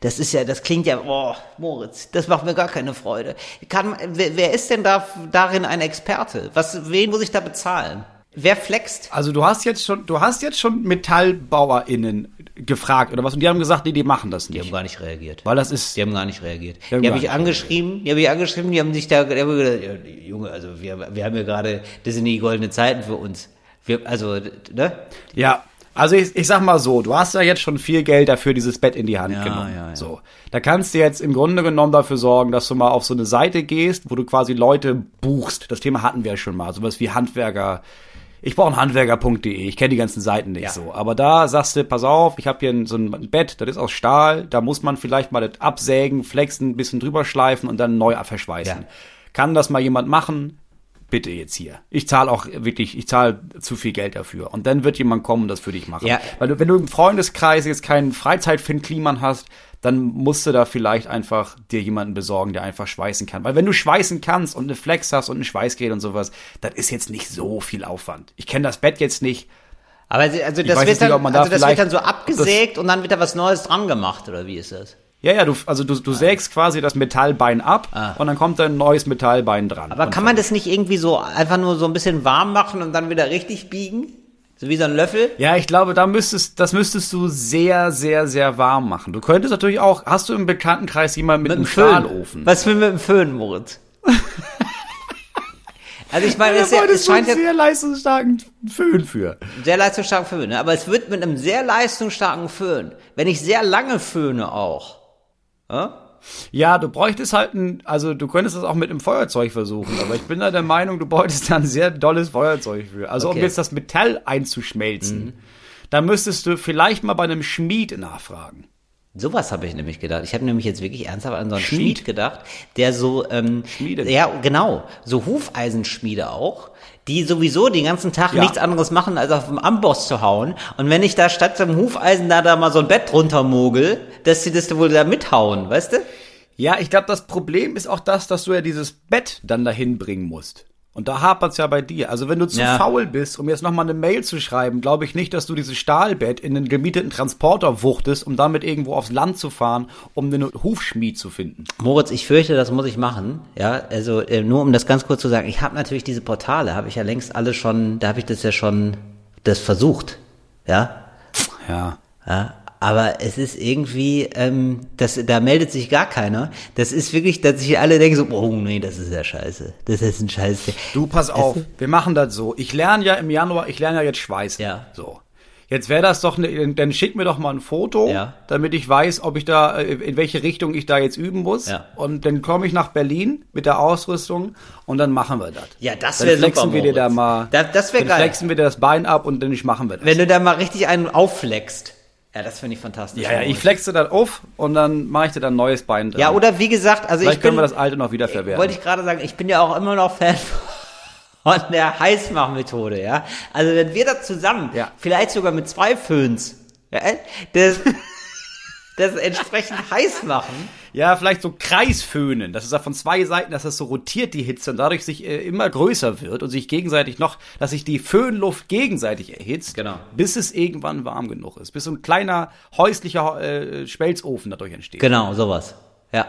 B: Das ist ja, das klingt ja, oh, Moritz, das macht mir gar keine Freude. Kann, wer, wer ist denn da darin ein Experte? Was, wen muss ich da bezahlen? Wer flext?
A: Also du hast jetzt schon, du hast jetzt schon MetallbauerInnen gefragt oder was und die haben gesagt, nee, die machen das
B: Die haben
A: nicht.
B: gar nicht reagiert.
A: Weil das ist,
B: Die haben gar nicht reagiert.
A: Die haben
B: Die habe ich
A: nicht
B: angeschrieben, die habe ich angeschrieben, die haben sich da, die haben gesagt, ja, Junge, also wir, wir haben ja gerade, das sind die goldenen Zeiten für uns. Wir, also, ne?
A: ja. Also ich, ich sag mal so, du hast ja jetzt schon viel Geld dafür dieses Bett in die Hand
B: Ja,
A: genommen.
B: ja, ja.
A: So, da kannst du jetzt im Grunde genommen dafür sorgen, dass du mal auf so eine Seite gehst, wo du quasi Leute buchst. Das Thema hatten wir ja schon mal, sowas wie Handwerker. Ich brauche Handwerker.de. Ich kenne die ganzen Seiten nicht so, aber da sagst du, pass auf, ich habe hier ein, so ein Bett, das ist aus Stahl, da muss man vielleicht mal das absägen, flexen, ein bisschen drüber schleifen und dann neu verschweißen. Kann das mal jemand machen? Bitte jetzt hier. Ich zahle auch wirklich, ich zahle zu viel Geld dafür. Und dann wird jemand kommen und das für dich machen.
B: Ja.
A: Weil du, wenn du im Freundeskreis jetzt keinen Freizeitfin-Kliman hast, dann musst du da vielleicht einfach dir jemanden besorgen, der einfach schweißen kann. Weil wenn du schweißen kannst und eine Flex hast und ein Schweißgerät und sowas, das ist jetzt nicht so viel Aufwand. Ich kenne das Bett jetzt nicht.
B: Aber sie- also das, wird
A: nicht,
B: dann,
A: da
B: also das wird dann so abgesägt und dann wird da was Neues dran gemacht, oder wie ist das?
A: Ja, ja, du, also du, du sägst quasi das Metallbein ab und dann kommt ein neues Metallbein dran.
B: Ah. Aber kann man das nicht irgendwie so einfach nur so ein bisschen warm machen und dann wieder richtig biegen? So wie so ein Löffel?
A: Ja, ich glaube, da müsstest, das müsstest du sehr, sehr, sehr warm machen. Du könntest natürlich auch, hast du im Bekanntenkreis jemanden mit, einem Stahlofen?
B: Was für mit dem Föhn, Moritz? also ich meine, es, ist ja, es scheint ja
A: sehr leistungsstarken Föhn für.
B: sehr leistungsstarken Föhn, ne? aber es wird mit einem sehr leistungsstarken Föhn, wenn ich sehr lange föhne auch. Ja?
A: Ja, du bräuchtest halt ein, also du könntest das auch mit einem Feuerzeug versuchen, aber ich bin da der Meinung, du bräuchtest da ein sehr dolles Feuerzeug für. Also um
B: Okay.
A: jetzt das Metall einzuschmelzen, da müsstest du vielleicht mal bei einem Schmied nachfragen.
B: Sowas habe ich nämlich gedacht. Ich habe nämlich jetzt wirklich ernsthaft an so einen
A: Schmied.
B: Schmied gedacht, der so, ähm,
A: Schmiede.
B: ja, genau, so Hufeisenschmiede auch, die sowieso den ganzen Tag
A: Ja.
B: nichts anderes machen, als auf dem Amboss zu hauen. Und wenn ich da statt zum Hufeisen da, da mal so ein Bett runtermogel, dass sie das wohl da mithauen, weißt du?
A: Ja, ich glaube, das Problem ist auch das, dass du ja dieses Bett dann dahin bringen musst. Und da hapert's ja bei dir. Also wenn du zu
B: Ja.
A: faul bist, um jetzt nochmal eine Mail zu schreiben, glaube ich nicht, dass du dieses Stahlbett in den gemieteten Transporter wuchtest, um damit irgendwo aufs Land zu fahren, um den Hufschmied zu finden.
B: Moritz, ich fürchte, das muss ich machen. Ja, also äh, nur um das ganz kurz zu sagen, ich habe natürlich diese Portale, habe ich ja längst alle schon, da habe ich das ja schon, das versucht. Ja,
A: Ja.
B: Ja, aber es ist irgendwie, ähm, das, da meldet sich gar keiner. Das ist wirklich, dass sich alle denken so, oh nee, das ist ja scheiße. Das ist ein Scheiße.
A: Du, pass auf, wir machen das so. Ich lerne ja im Januar, ich lerne ja jetzt Schweißen.
B: Ja.
A: So. Jetzt wäre das doch, ne, dann schick mir doch mal ein Foto,
B: Ja.
A: damit ich weiß, ob ich da, äh, in welche Richtung ich da jetzt üben muss.
B: Ja.
A: Und dann komme ich nach Berlin mit der Ausrüstung und dann machen wir das.
B: Ja, das
A: Dann
B: wäre
A: flexen
B: super,
A: wir dir da mal,
B: Da- das wär
A: dann
B: geil.
A: flexen wir dir das Bein ab und dann machen wir das.
B: Wenn du da mal richtig einen aufflext. Ja, das finde ich fantastisch.
A: ja, ja, ich flexe das auf und dann mache ich dir dann ein neues Bein dran.
B: Ja, oder wie gesagt, also
A: Vielleicht
B: ich bin,
A: können wir das alte noch wieder verwerten.
B: wollte ich gerade sagen, ich bin ja auch immer noch Fan von der Heißmachmethode, ja. Also wenn wir das zusammen,
A: Ja.
B: vielleicht sogar mit zwei Föhns, ja, das, das entsprechend heiß machen,
A: Ja, vielleicht so Kreisföhnen, dass es da von zwei Seiten, dass das so rotiert, die Hitze, und dadurch sich äh, immer größer wird und sich gegenseitig noch, dass sich die Föhnluft gegenseitig erhitzt,
B: Genau.
A: bis es irgendwann warm genug ist, bis so ein kleiner häuslicher äh, Schmelzofen dadurch entsteht.
B: Genau, sowas. Ja.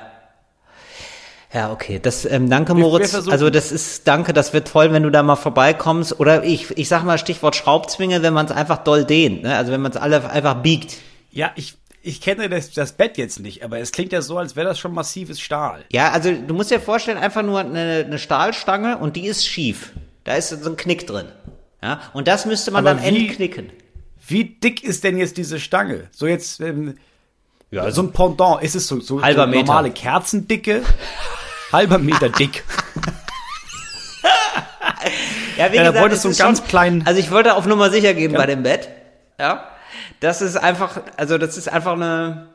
B: Ja, okay. Das, ähm, danke, Moritz. Also das ist, danke, das wird toll, wenn du da mal vorbeikommst. Oder ich, ich sag mal Stichwort Schraubzwinge, wenn man es einfach doll dehnt. Ne? Also wenn man es alle einfach biegt.
A: Ja, ich, ich kenne das, das Bett jetzt nicht, aber es klingt ja so, als wäre das schon massives Stahl.
B: Ja, also du musst dir vorstellen, einfach nur eine, eine Stahlstange und die ist schief. Da ist so ein Knick drin. Ja, und das müsste man
A: Aber
B: dann
A: wie-
B: entknicken.
A: Wie dick ist denn jetzt diese Stange? So jetzt, ähm, ja, so ein Pendant, ist es so, so,
B: Halber
A: so
B: Meter.
A: normale Kerzendicke? Halber Meter dick.
B: Ja, wie
A: Ja, da
B: gesagt,
A: wolltest
B: es
A: du einen ganz
B: schon,
A: kleinen-
B: Also ich wollte auf Nummer sicher gehen bei dem Bett. Ja. Das ist einfach, also das ist einfach eine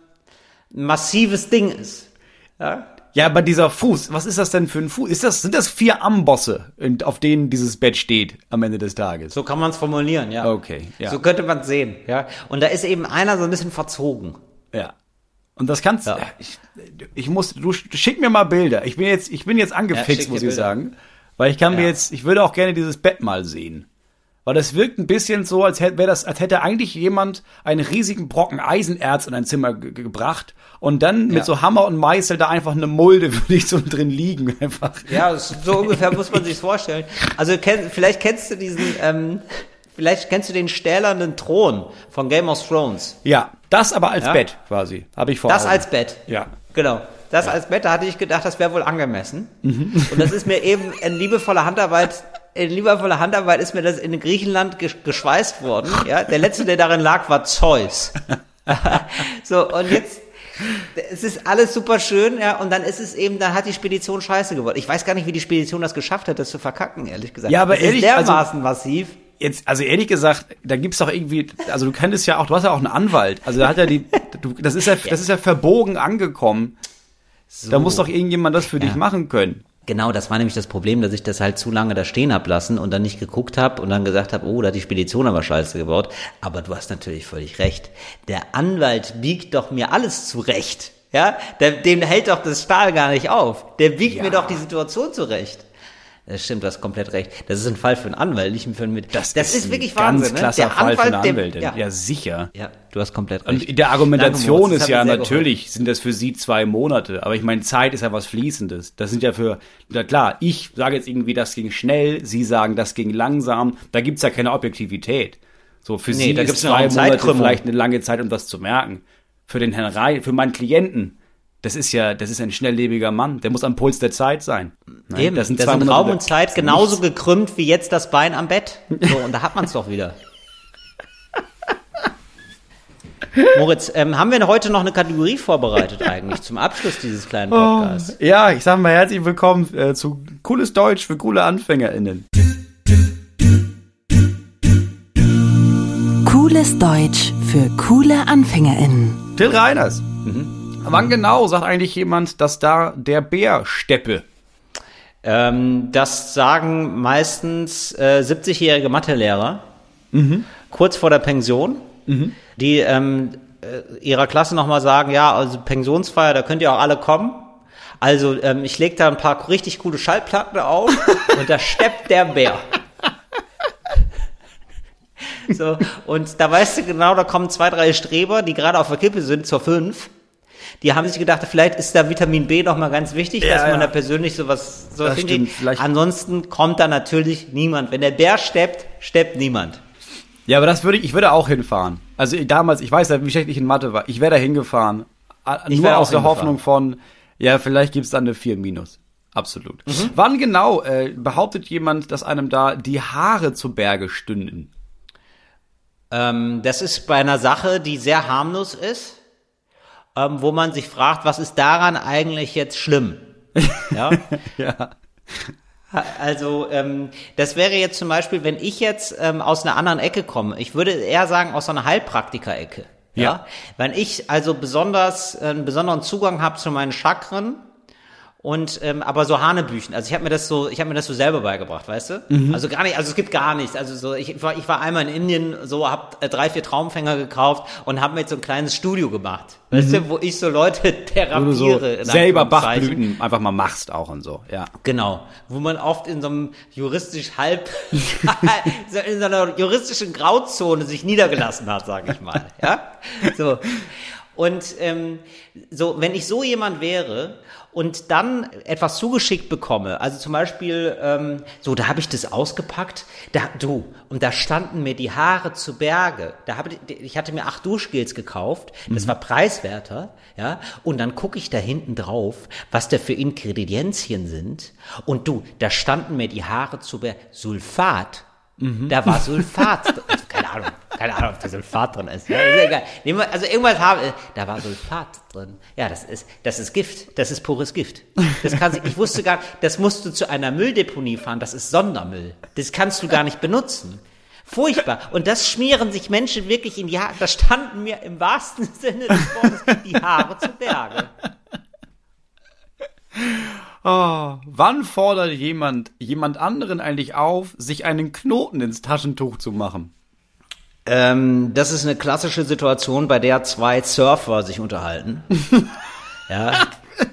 B: ein massives Ding ist. Ja.
A: Ja, aber dieser Fuß, was ist das denn für ein Fuß? Ist das, sind das vier Ambosse, auf denen dieses Bett steht am Ende des Tages?
B: So kann man es formulieren, ja.
A: Okay, ja.
B: So könnte man es sehen, ja. Und da ist eben einer so ein bisschen verzogen.
A: Ja. Und das kannst
B: Ja.
A: ich, ich muss, du sch- schick mir mal Bilder. Ich bin jetzt, ich bin jetzt
B: Ja,
A: angefixt,
B: schick
A: muss
B: mir
A: ich
B: Bilder.
A: sagen. Weil ich kann mir
B: Ja.
A: jetzt, ich würde auch gerne dieses Bett mal sehen. Weil das wirkt ein bisschen so, als hätte, wäre das, als hätte eigentlich jemand einen riesigen Brocken Eisenerz in ein Zimmer ge ge- gebracht und dann mit
B: Ja.
A: so Hammer und Meißel da einfach eine Mulde würde ich so drin liegen, einfach.
B: Ja, so ungefähr muss man sich vorstellen. Also kenn, vielleicht kennst du diesen, ähm, vielleicht kennst du den stählernen Thron von Game of Thrones.
A: Ja, das aber als
B: Ja.
A: Bett quasi, habe ich vor
B: Das
A: Augen.
B: als Bett.
A: Ja.
B: Genau. Das als Bett, da hatte ich gedacht, das wäre wohl angemessen.
A: Mhm.
B: Und das ist mir eben in liebevoller Handarbeit, in liebevoller Handarbeit ist mir das in Griechenland gesch- geschweißt worden. Ja, der letzte, der darin lag, war Zeus. so, und jetzt, es ist alles super schön, ja, und dann ist es eben, dann hat die Spedition scheiße geworden. Ich weiß gar nicht, wie die Spedition das geschafft hat, das zu verkacken, ehrlich gesagt.
A: Ja, aber
B: das
A: ehrlich,
B: ist
A: also-
B: dermaßen massiv.
A: Jetzt, also ehrlich gesagt, da gibt's doch irgendwie, also du könntest ja auch, du hast ja auch einen Anwalt. Also da hat ja die, du, das ist ja, das ist ja verbogen angekommen. Da muss doch irgendjemand das für dich machen können.
B: Genau, das war nämlich das Problem, dass ich das halt zu lange da stehen hab lassen und dann nicht geguckt hab und dann gesagt hab, oh, da hat die Spedition aber scheiße gebaut. Aber du hast natürlich völlig recht. Der Anwalt biegt doch mir alles zurecht. Ja, der, dem hält doch das Stahl gar nicht auf. Der biegt
A: Ja.
B: mir doch die Situation zurecht. Das stimmt, du hast komplett recht. Das ist ein Fall für einen Anwalt, nicht für einen Mit. Das, ist
A: ein
B: wirklich
A: ganz
B: Wahnsinn.
A: klasser
B: ne?
A: Fall für eine
B: Anwalt, dem-
A: Anwältin.
B: ja.
A: Ja. sicher.
B: ja, du hast komplett recht.
A: Und in der Argumentation
B: Danke, das
A: ist ja
B: sehr geholfen.
A: natürlich, sind das für sie zwei Monate. Aber ich meine, Zeit ist ja was Fließendes. Das sind ja für, na klar, ich sage jetzt irgendwie, das ging schnell, sie sagen, das ging langsam. Da gibt's ja keine Objektivität. So, für
B: Nee,
A: sie
B: da
A: ist
B: gibt's
A: zwei Monate vielleicht eine lange Zeit, um das zu merken. Für den Herrn Rei, für meinen Klienten, das ist ja, das ist ein schnelllebiger Mann. Der muss am Puls der Zeit sein. Nein,
B: Eben, das sind,
A: zwei Monate
B: Raum und Zeit
A: das
B: genauso
A: nichts.
B: gekrümmt wie jetzt das Bein am Bett. So, und da hat man es doch wieder. Moritz, ähm, haben wir heute noch eine Kategorie vorbereitet eigentlich zum Abschluss dieses kleinen Podcasts?
A: Ja, ich sag mal herzlich willkommen äh, zu Cooles Deutsch für coole AnfängerInnen.
C: Cooles Deutsch für coole AnfängerInnen.
A: Till Reiners. Wann genau sagt eigentlich jemand, dass da der Bär steppe?
B: Ähm, das sagen meistens äh, 70-jährige Mathelehrer kurz vor der Pension, die ähm, äh, ihrer Klasse nochmal sagen, ja, also Pensionsfeier, da könnt ihr auch alle kommen. Also ähm, ich lege da ein paar richtig coole Schallplatten auf und da steppt der Bär. So, und da weißt du genau, da kommen zwei, drei Streber, die gerade auf der Kippe sind, zur fünf. Die haben sich gedacht, vielleicht ist da Vitamin B noch mal ganz wichtig, dass man
A: ja.
B: da persönlich sowas, sowas hinkriegt. Ansonsten kommt da natürlich niemand. Wenn der Bär steppt, steppt niemand.
A: Ja, aber das würde ich, ich würde auch hinfahren. Also damals, ich weiß ja, wie schlecht ich in Mathe war. Ich wäre da hingefahren.
B: Ich
A: Nur aus der. Hoffnung von, ja, vielleicht gibt's dann eine 4 minus. Absolut.
B: Mhm.
A: Wann genau äh, behauptet jemand, dass einem da die Haare zu Berge stünden?
B: Ähm, das ist bei einer Sache, die sehr harmlos ist, ähm, wo man sich fragt, was ist daran eigentlich jetzt schlimm? Ja.
A: Ja.
B: Also ähm, das wäre jetzt zum Beispiel, wenn ich jetzt ähm, aus einer anderen Ecke komme, ich würde eher sagen aus einer Heilpraktiker-Ecke. Ja.
A: Ja.
B: Wenn ich also besonders äh, einen besonderen Zugang habe zu meinen Chakren und ähm, aber so Hanebüchen. Also ich habe mir das so, ich habe mir das so selber beigebracht, weißt du? Also gar nicht, also es gibt gar nichts. Also so, ich war, ich war einmal in Indien, so habe äh, drei, vier Traumfänger gekauft und habe mir jetzt so ein kleines Studio gemacht, weißt du, wo ich so Leute therapiere.
A: so selber. Bachblüten einfach mal machst auch und so. Ja.
B: Genau, wo man oft in so einem juristisch halb, in so einer juristischen Grauzone sich niedergelassen hat, sage ich mal. Ja, so. Und ähm, so, wenn ich so jemand wäre und dann etwas zugeschickt bekomme, also zum Beispiel, ähm, so, da habe ich das ausgepackt, da du, und da standen mir die Haare zu Berge. Da habe ich, ich hatte mir acht Duschgels gekauft, das war preiswerter, ja, und dann gucke ich da hinten drauf, was da für Ingredienzien sind, und du, da standen mir die Haare zu Berge, Sulfat. Da war Sulfat. Also, keine Ahnung, keine Ahnung, ob da Sulfat drin ist. Ja, ist egal. Also irgendwas haben, da war Sulfat drin. Ja, das ist, das ist Gift. Das ist pures Gift. Das kann ich wusste gar, das musst du zu einer Mülldeponie fahren. Das ist Sondermüll. Das kannst du gar nicht benutzen. Furchtbar. Und das schmieren sich Menschen wirklich in die Haare. Da standen mir im wahrsten Sinne des Wortes die Haare zu Berge.
A: Oh, wann fordert jemand jemand anderen eigentlich auf, sich einen Knoten ins Taschentuch zu machen?
B: Ähm, das ist eine klassische Situation, bei der zwei Surfer sich unterhalten. ja,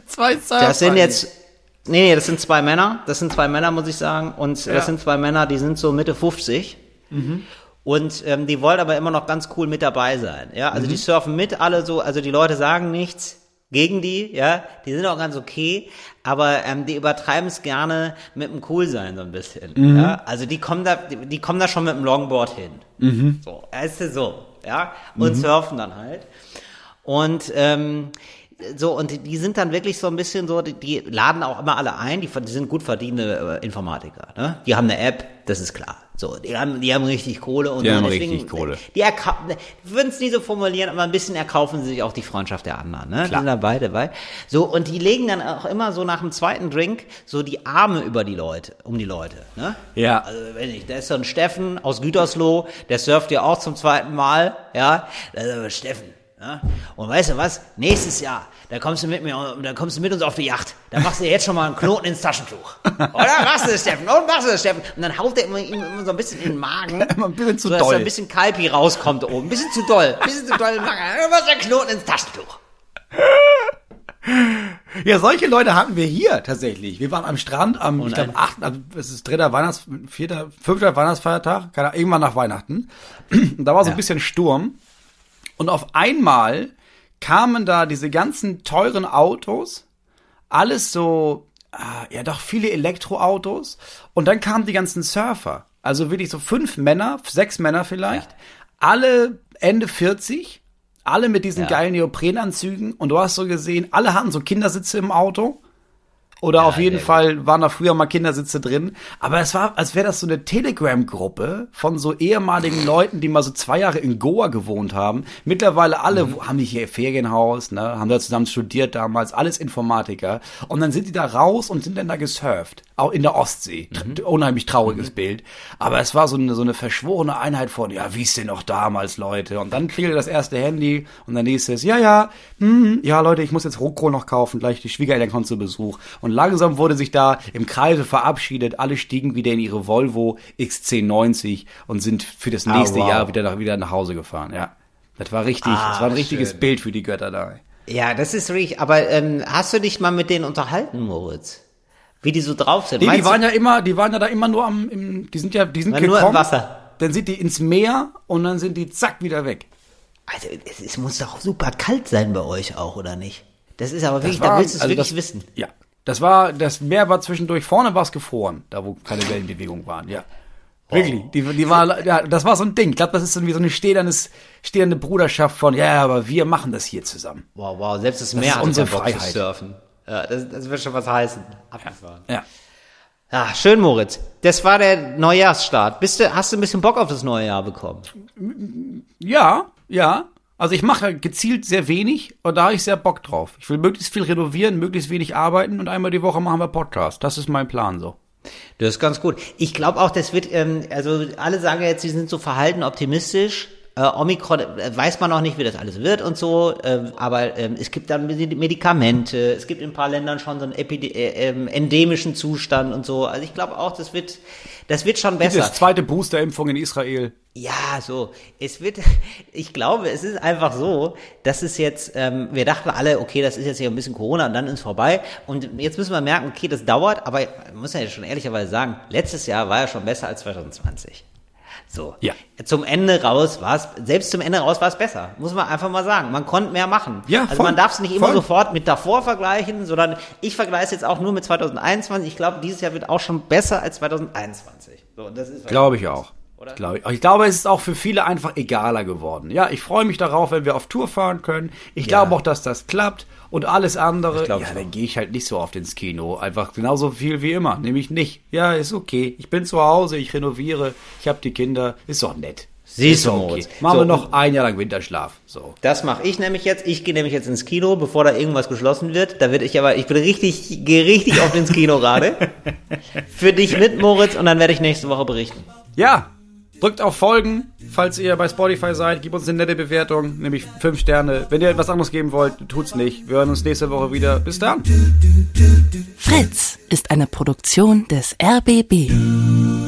A: Zwei Surfer.
B: Das sind jetzt, nee, nee, das sind zwei Männer. Das sind zwei Männer, muss ich sagen. Und
A: Ja.
B: das sind zwei Männer, die sind so Mitte 50. Und ähm, die wollen aber immer noch ganz cool mit dabei sein. Ja, also die surfen mit alle so, also die Leute sagen nichts gegen die, ja, die sind auch ganz okay, aber ähm, die übertreiben es gerne mit dem Coolsein so ein bisschen. Ja, also die kommen da, die, die kommen da schon mit dem Longboard hin. So, weißt du, so, ja, und surfen dann halt. Und ähm, so, und die, sind dann wirklich so ein bisschen so, die, die laden auch immer alle ein, die, die sind gut verdienende äh, Informatiker, ne? Die haben eine App, das ist klar. So, die haben, die haben richtig Kohle und
A: Die haben
B: deswegen,
A: richtig Kohle.
B: Die würden es nie so formulieren, aber ein bisschen erkaufen sie sich auch die Freundschaft der anderen, ne? Die
A: Klar.
B: sind dabei, dabei. So, und die legen dann auch immer so nach dem zweiten Drink so die Arme über die Leute, um die Leute, ne?
A: Ja.
B: Also, wenn ich, da ist so ein Steffen aus Gütersloh, der surft ja auch zum zweiten Mal, ja? Aber Steffen, ja? Und weißt du was? Nächstes Jahr, da kommst du mit mir, da kommst du mit uns auf die Yacht. Da machst du jetzt schon mal einen Knoten ins Taschentuch. Oder machst du das, Steffen? Und machst du das, Steffen? Und dann haut er immer, ihm immer so ein bisschen in den Magen.
A: Immer ein bisschen zu
B: so, dass
A: doll.
B: da ein bisschen Kalpi rauskommt oben. Ein bisschen zu doll. Ein bisschen zu doll im Magen. Dann machst du einen Knoten ins Taschentuch.
A: Ja, solche Leute hatten wir hier tatsächlich. Wir waren am Strand am, ich glaube,
B: ein-
A: achten, also es ist dritter Weihnachts, vierter, fünfter Weihnachtsfeiertag, keine Ahnung, irgendwann nach Weihnachten. Und da war so ein
B: Ja.
A: bisschen Sturm. Und auf einmal kamen da diese ganzen teuren Autos, alles so, ah, ja doch viele Elektroautos. Und dann kamen die ganzen Surfer. Also wirklich so fünf Männer, sechs Männer vielleicht, alle Ende 40, alle mit diesen
B: Ja.
A: geilen Neoprenanzügen. Und du hast so gesehen, alle hatten so Kindersitze im Auto. Oder auf jeden
B: sehr
A: Fall waren da früher mal Kindersitze drin. Aber es war, als wäre das so eine Telegram-Gruppe von so ehemaligen Leuten, die mal so zwei Jahre in Goa gewohnt haben. Mittlerweile alle
B: Mhm.
A: haben die hier Ferienhaus, ne, haben da zusammen studiert damals, alles Informatiker. Und dann sind die da raus und sind dann da gesurft. Auch in der Ostsee.
B: Mhm.
A: Unheimlich trauriges Bild. Aber es war so eine, so eine verschworene Einheit von, ja, wie ist denn noch damals, Leute? Und dann klingelte das erste Handy und dann hieß es, ja, ja, hm, ja, Leute, ich muss jetzt Rohkohl noch kaufen, gleich die Schwiegereltern kommen zu Besuch. Und langsam wurde sich da im Kreise verabschiedet. Alle stiegen wieder in ihre Volvo XC90 und sind für das
B: Ah,
A: nächste
B: wow.
A: Jahr wieder nach, wieder nach Hause gefahren, ja. Das war richtig,
B: Ah,
A: das war ein richtiges
B: schön.
A: Bild für die Götter da.
B: Ja, das ist richtig. Aber ähm, hast du dich mal mit denen unterhalten, Moritz? Wie die so drauf sind?
A: Nee, die waren
B: du,
A: ja immer, die waren ja da immer nur am, im, die sind ja, die sind
B: Na, nur
A: gekommen,
B: im Wasser.
A: dann sind die ins Meer und dann sind die zack wieder weg.
B: also, es, es muss doch super kalt sein bei euch auch, oder nicht? Das ist aber wirklich,
A: war-
B: da willst du es
A: also
B: wirklich
A: das,
B: wissen.
A: Ja. Das war, das Meer war zwischendurch vorne war es gefroren, da wo keine Wellenbewegung waren, ja. Wirklich, die, die war, ja, das war so ein Ding. Ich glaube, das ist irgendwie so eine stehendes, stehende Bruderschaft von, ja, aber wir machen das hier zusammen.
B: Wow, wow, selbst das
A: Das
B: Meer
A: ist
B: hat
A: unsere
B: Bock zu
A: Freiheit.
B: surfen. Ja, das, das wird schon was heißen. Abgefahren.
A: Ja.
B: Ja, schön, Moritz. Das war der Neujahrsstart. Bist du, hast du ein bisschen Bock auf das neue Jahr bekommen?
A: Ja, ja. Also ich mache gezielt sehr wenig und da habe ich sehr Bock drauf. Ich will möglichst viel renovieren, möglichst wenig arbeiten und einmal die Woche machen wir Podcast. Das ist mein Plan so.
B: Das ist ganz gut. Ich glaube auch, das wird, ähm, also alle sagen jetzt, sie sind so verhalten optimistisch. Äh, Omikron äh, weiß man noch nicht, wie das alles wird und so, ähm, aber ähm, es gibt dann Medi- Medikamente, es gibt in ein paar Ländern schon so einen Epide äh, ähm, endemischen Zustand und so. Also ich glaube auch, das wird, das wird schon besser.
A: Das zweite Boosterimpfung in Israel.
B: Ja, so. Es wird, ich glaube, es ist einfach so, dass es jetzt, ähm, wir dachten alle, okay, das ist jetzt hier ein bisschen Corona und dann ist es vorbei. Und jetzt müssen wir merken, okay, das dauert, aber muss ja schon ehrlicherweise sagen, letztes Jahr war ja schon besser als 2020. So.
A: Ja.
B: Zum Ende raus war es, selbst zum Ende raus war es besser. Muss man einfach mal sagen. Man konnte mehr machen.
A: Ja,
B: Also
A: voll.
B: man darf es nicht immer
A: Voll.
B: sofort mit davor vergleichen, sondern ich vergleiche es jetzt auch nur mit 2021. Ich glaube, dieses Jahr wird auch schon besser als 2021. So, das ist
A: Glaube ich auch.
B: Oder?
A: Ich. ich glaube, es ist auch für viele einfach egaler geworden. Ja, ich freue mich darauf, wenn wir auf Tour fahren können. Ich glaube auch, dass das klappt. Und alles andere,
B: glaub
A: ja,
B: ich
A: dann gehe ich halt nicht so oft ins Kino. Einfach genauso viel wie immer. Nämlich nicht. Ja, ist okay. Ich bin zu Hause, ich renoviere, ich habe die Kinder. Ist doch nett.
B: Siehst du, Moritz.
A: Machen
B: So.
A: wir noch ein Jahr lang Winterschlaf. So.
B: Das mache ich nämlich jetzt. Ich gehe nämlich jetzt ins Kino, bevor da irgendwas geschlossen wird. Da werde ich aber, ich bin richtig, gehe richtig oft ins Kino gerade. Für dich mit, Moritz, und dann werde ich nächste Woche berichten.
A: Ja, drückt auf Folgen, falls ihr bei Spotify seid. Gebt uns eine nette Bewertung, nämlich 5 Sterne. Wenn ihr etwas anderes geben wollt, tut's nicht. Wir hören uns nächste Woche wieder. Bis dann.
C: Fritz ist eine Produktion des RBB.